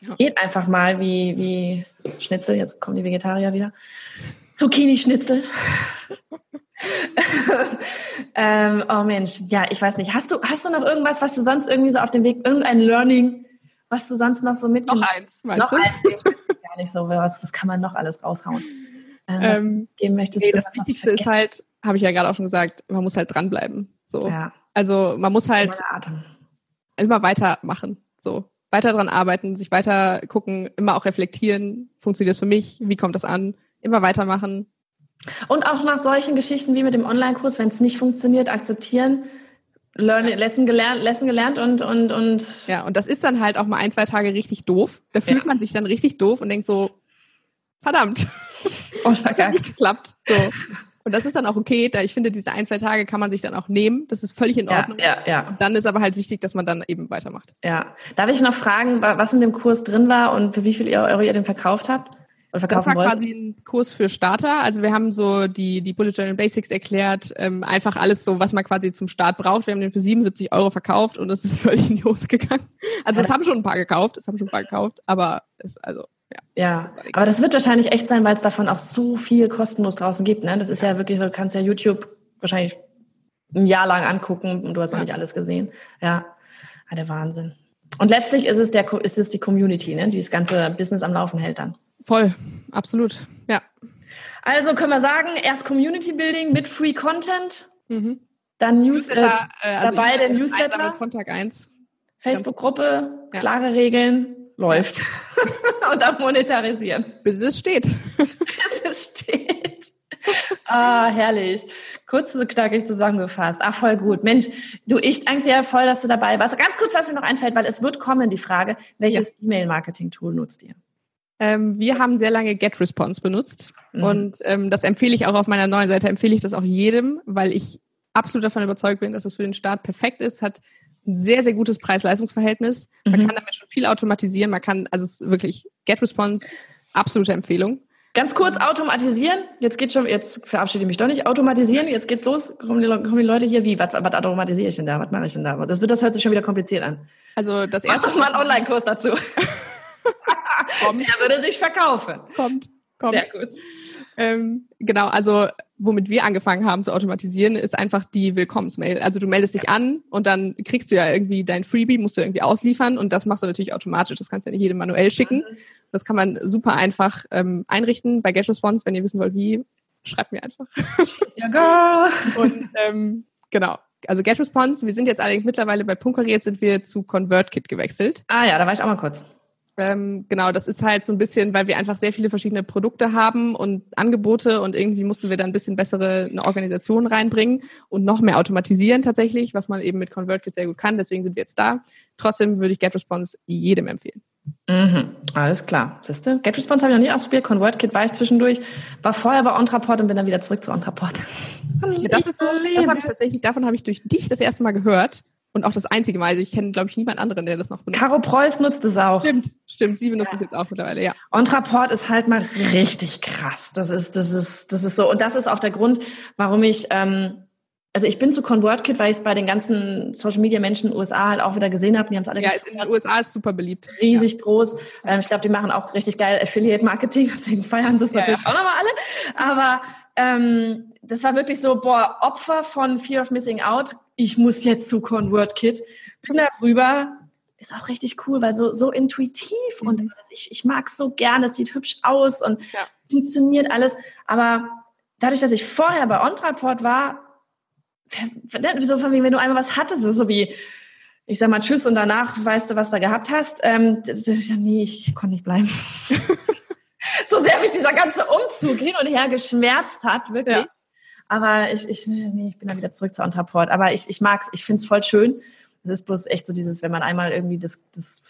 Ja. Geht einfach mal wie, wie Schnitzel, jetzt kommen die Vegetarier wieder. Zucchini-Schnitzel. ähm, oh Mensch, ja, ich weiß nicht. Hast du, hast du noch irgendwas, was du sonst irgendwie so auf dem Weg, irgendein Learning, was du sonst noch so mitgenommen Noch eins, meinst noch du? eins, ich weiß gar nicht so, was, was kann man noch alles raushauen? Ähm, was Ähm, du geben möchtest, nee, das was Wichtigste ist halt, habe ich ja gerade auch schon gesagt, man muss halt dranbleiben. So. Ja, Also man muss halt immer weitermachen. So. Weiter dran arbeiten, sich weiter gucken, immer auch reflektieren. Funktioniert das für mich? Wie kommt das an? Immer weitermachen. Und auch nach solchen Geschichten wie mit dem Online-Kurs, wenn es nicht funktioniert, akzeptieren. Learn, ja. Lesson gelernt, Lesson gelernt und, und, und. Ja, und das ist dann halt auch mal ein, zwei Tage richtig doof. Da fühlt ja. man sich dann richtig doof und denkt so, verdammt. Oh, das hat nicht geklappt. So. Und das ist dann auch okay, da ich finde, diese ein, zwei Tage kann man sich dann auch nehmen. Das ist völlig in Ordnung. Ja, ja, ja. Dann ist aber halt wichtig, dass man dann eben weitermacht. Ja. Darf ich noch fragen, was in dem Kurs drin war und für wie viel Euro ihr den verkauft habt? Das war wollt? quasi ein Kurs für Starter. Also wir haben so die, die Bullet Journal Basics erklärt, ähm, einfach alles so, was man quasi zum Start braucht. Wir haben den für 77 Euro verkauft und es ist völlig in die Hose gegangen. Also es haben schon ein paar gekauft, es haben schon ein paar gekauft, aber es, also ja. Ja, das aber das wird wahrscheinlich echt sein, weil es davon auch so viel kostenlos draußen gibt. Ne? Das ist ja wirklich so, du kannst ja YouTube wahrscheinlich ein Jahr lang angucken und du hast noch nicht alles gesehen. Ja, ah, der Wahnsinn. Und letztlich ist es, der, ist es die Community, ne? die das ganze Business am Laufen hält dann. Voll, absolut, ja. Also können wir sagen, erst Community Building mit Free Content, mhm. dann News, Newsletter, äh, also dabei der Newsletter. Von Tag 1. Facebook-Gruppe, ja. klare Regeln, läuft. Und dann monetarisieren. Bis es steht. Bis es steht. Ah, herrlich. Kurz und knackig zusammengefasst. Ah, voll gut. Mensch, du, ich danke dir voll, dass du dabei warst. Ganz kurz, was mir noch einfällt, weil es wird kommen, die Frage, welches ja. E-Mail-Marketing-Tool nutzt ihr? Ähm, wir haben sehr lange GetResponse benutzt mhm. und ähm, das empfehle ich auch auf meiner neuen Seite, empfehle ich das auch jedem, weil ich absolut davon überzeugt bin, dass es für den Start perfekt ist, hat ein sehr, sehr gutes Preis-Leistungs-Verhältnis. Man mhm. kann damit schon viel automatisieren, man kann, also es ist wirklich GetResponse, absolute Empfehlung. Ganz kurz automatisieren. Jetzt geht schon, jetzt verabschiede ich mich doch nicht. Automatisieren, jetzt geht's los. Kommen die, kommen die Leute hier, wie? Was, was automatisiere ich denn da? Was mache ich denn da? Das wird, das hört sich schon wieder kompliziert an. Also das erste. Mach mal einen Online-Kurs dazu. kommt. Der würde sich verkaufen. Kommt, kommt. Sehr gut. Ähm, genau, also womit wir angefangen haben zu automatisieren, ist einfach die Willkommensmail. Also du meldest dich an und dann kriegst du ja irgendwie dein Freebie, musst du irgendwie ausliefern und das machst du natürlich automatisch. Das kannst du ja nicht jedem manuell schicken. Das kann man super einfach ähm, einrichten bei GetResponse. Wenn ihr wissen wollt, wie, schreibt mir einfach. Ja, girl. und ähm, genau. Also GetResponse, wir sind jetzt allerdings mittlerweile bei Punkariert sind wir zu ConvertKit gewechselt. Ah ja, da war ich auch mal kurz. Ähm, genau, das ist halt so ein bisschen, weil wir einfach sehr viele verschiedene Produkte haben und Angebote und irgendwie mussten wir da ein bisschen bessere eine Organisation reinbringen und noch mehr automatisieren tatsächlich, was man eben mit ConvertKit sehr gut kann. Deswegen sind wir jetzt da. Trotzdem würde ich GetResponse jedem empfehlen. Mhm, alles klar. Siehst du? GetResponse habe ich noch nie ausprobiert. ConvertKit war ich zwischendurch. War vorher bei Ontraport und bin dann wieder zurück zu Ontraport. Ja, das ist so, das habe ich tatsächlich, davon habe ich durch dich das erste Mal gehört. Und auch das einzige Mal. Also ich kenne, glaube ich, niemand anderen, der das noch benutzt. Caro Preuß nutzt es auch. Stimmt, stimmt. Sie benutzt es jetzt auch mittlerweile, ja. Ontraport ist halt mal richtig krass. Das ist, das ist, das ist so. Und das ist auch der Grund, warum ich, ähm, also ich bin zu ConvertKit, weil ich es bei den ganzen Social Media Menschen in den USA halt auch wieder gesehen habe. Die haben es alle Ja, ist in den USA ist super beliebt. Riesig ja. groß. Ähm, ich glaube, die machen auch richtig geil Affiliate Marketing, deswegen feiern sie es ja, natürlich ja. auch nochmal alle. Aber ähm, das war wirklich so, boah, Opfer von Fear of Missing Out ich muss jetzt zu ConvertKit. Bin da rüber. Ist auch richtig cool, weil so, so intuitiv mhm. und ich, ich mag es so gerne. Es sieht hübsch aus und ja. funktioniert alles. Aber dadurch, dass ich vorher bei OnTraport war, so von wegen, wenn du einmal was hattest, ist so wie, ich sag mal Tschüss und danach weißt du, was du gehabt hast. Ähm, nee, ich konnte nicht bleiben. so sehr mich dieser ganze Umzug hin und her geschmerzt hat, wirklich. Ja. Aber ich, ich, nee, ich bin dann wieder zurück zu Ontraport. Aber ich, ich mag's, ich find's voll schön. Es ist bloß echt so dieses, wenn man einmal irgendwie das, das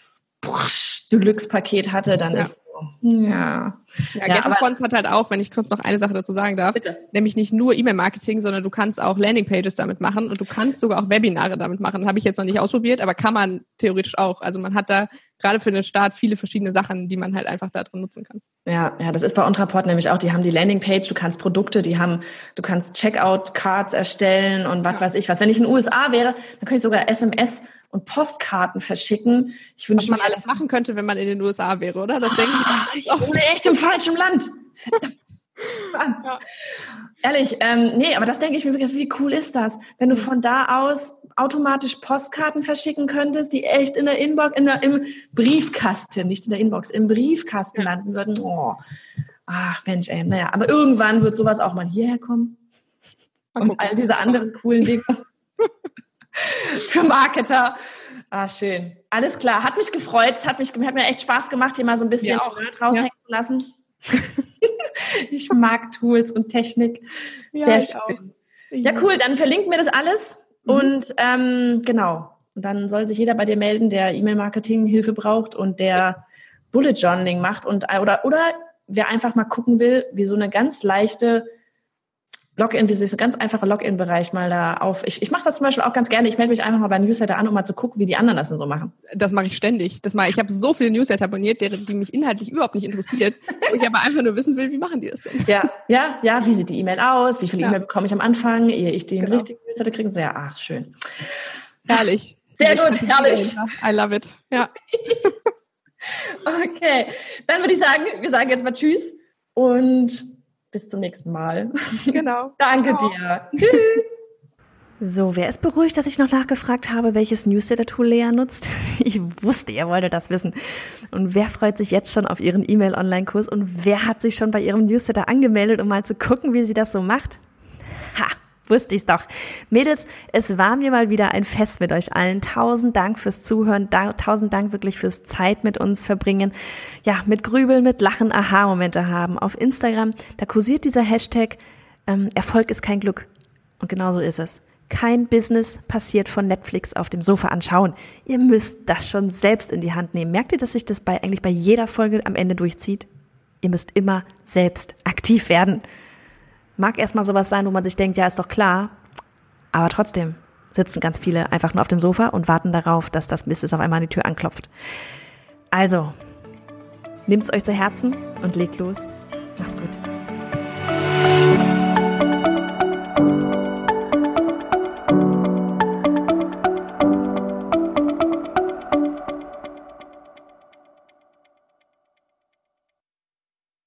Deluxe-Paket hatte, dann ja. ist so, ja. Ja, ja GetResponse hat halt auch, wenn ich kurz noch eine Sache dazu sagen darf, Bitte. nämlich nicht nur E-Mail-Marketing, sondern du kannst auch Landing-Pages damit machen und du kannst sogar auch Webinare damit machen. Habe ich jetzt noch nicht ausprobiert, aber kann man theoretisch auch. Also man hat da gerade für den Start viele verschiedene Sachen, die man halt einfach da drin nutzen kann. Ja, ja, das ist bei Ontraport nämlich auch. Die haben die Landingpage, du kannst Produkte, die haben, du kannst Checkout-Cards erstellen und was ja. weiß ich was. Wenn ich in den USA wäre, dann könnte ich sogar SMS und Postkarten verschicken. Ich wünsche Was man alles machen könnte, wenn man in den USA wäre, oder? Das denke ich. Ich wohne echt im falschen Land. Ja. Ehrlich, ähm, nee, aber das denke ich mir wirklich, wie cool ist das, wenn du von da aus automatisch Postkarten verschicken könntest, die echt in der Inbox, in der, im Briefkasten, nicht in der Inbox, im Briefkasten ja. landen würden. Oh. Ach Mensch, ey, naja, aber irgendwann wird sowas auch mal hierher kommen. Und all diese anderen coolen Dinge. Für Marketer. Ah, schön. Alles klar. Hat mich gefreut. Es hat, mich, hat mir echt Spaß gemacht, hier mal so ein bisschen ja, raushängen ja. zu lassen. ich mag Tools und Technik. Sehr schön. Ja, cool. Dann verlinkt mir das alles Mhm. Und ähm, genau, dann soll sich jeder bei dir melden, der E-Mail-Marketing Hilfe braucht und der Bullet Journaling macht und oder oder wer einfach mal gucken will, wie so eine ganz leichte Login, so ganz einfache Login-Bereich mal da auf. Ich, ich mache das zum Beispiel auch ganz gerne. Ich melde mich einfach mal bei Newsletter an, um mal zu gucken, wie die anderen das denn so machen. Das mache ich ständig. Das mache ich. habe so viele Newsletter abonniert, die, die mich inhaltlich überhaupt nicht interessiert. wo ich aber einfach nur wissen will, wie machen die das denn? Ja, ja, ja. Wie sieht die E-Mail aus? Wie viele ja. E-Mail bekomme ich am Anfang, ehe ich den genau. richtigen Newsletter kriege? So, ja, ach, schön. Herrlich. Sehr gut, herrlich. I love it. Ja. okay, dann würde ich sagen, wir sagen jetzt mal Tschüss und bis zum nächsten Mal. Genau. Danke Ciao. dir. Tschüss. So, wer ist beruhigt, dass ich noch nachgefragt habe, welches Newsletter-Tool Lea nutzt? Ich wusste, ihr wolltet das wissen. Und wer freut sich jetzt schon auf ihren E-Mail-Online-Kurs und wer hat sich schon bei ihrem Newsletter angemeldet, um mal zu gucken, wie sie das so macht? Ha! Wusste ich's doch. Mädels, es war mir mal wieder ein Fest mit euch allen. Tausend Dank fürs Zuhören. Da, tausend Dank wirklich fürs Zeit mit uns verbringen. Ja, mit Grübeln, mit Lachen, Aha-Momente haben. Auf Instagram, da kursiert dieser Hashtag, ähm, Erfolg ist kein Glück. Und genau so ist es. Kein Business passiert von Netflix auf dem Sofa anschauen. Ihr müsst das schon selbst in die Hand nehmen. Merkt ihr, dass sich das bei, eigentlich bei jeder Folge am Ende durchzieht? Ihr müsst immer selbst aktiv werden. Mag erstmal sowas sein, wo man sich denkt, ja, ist doch klar. Aber trotzdem sitzen ganz viele einfach nur auf dem Sofa und warten darauf, dass das Business auf einmal an die Tür anklopft. Also, nehmt es euch zu Herzen und legt los. Mach's gut.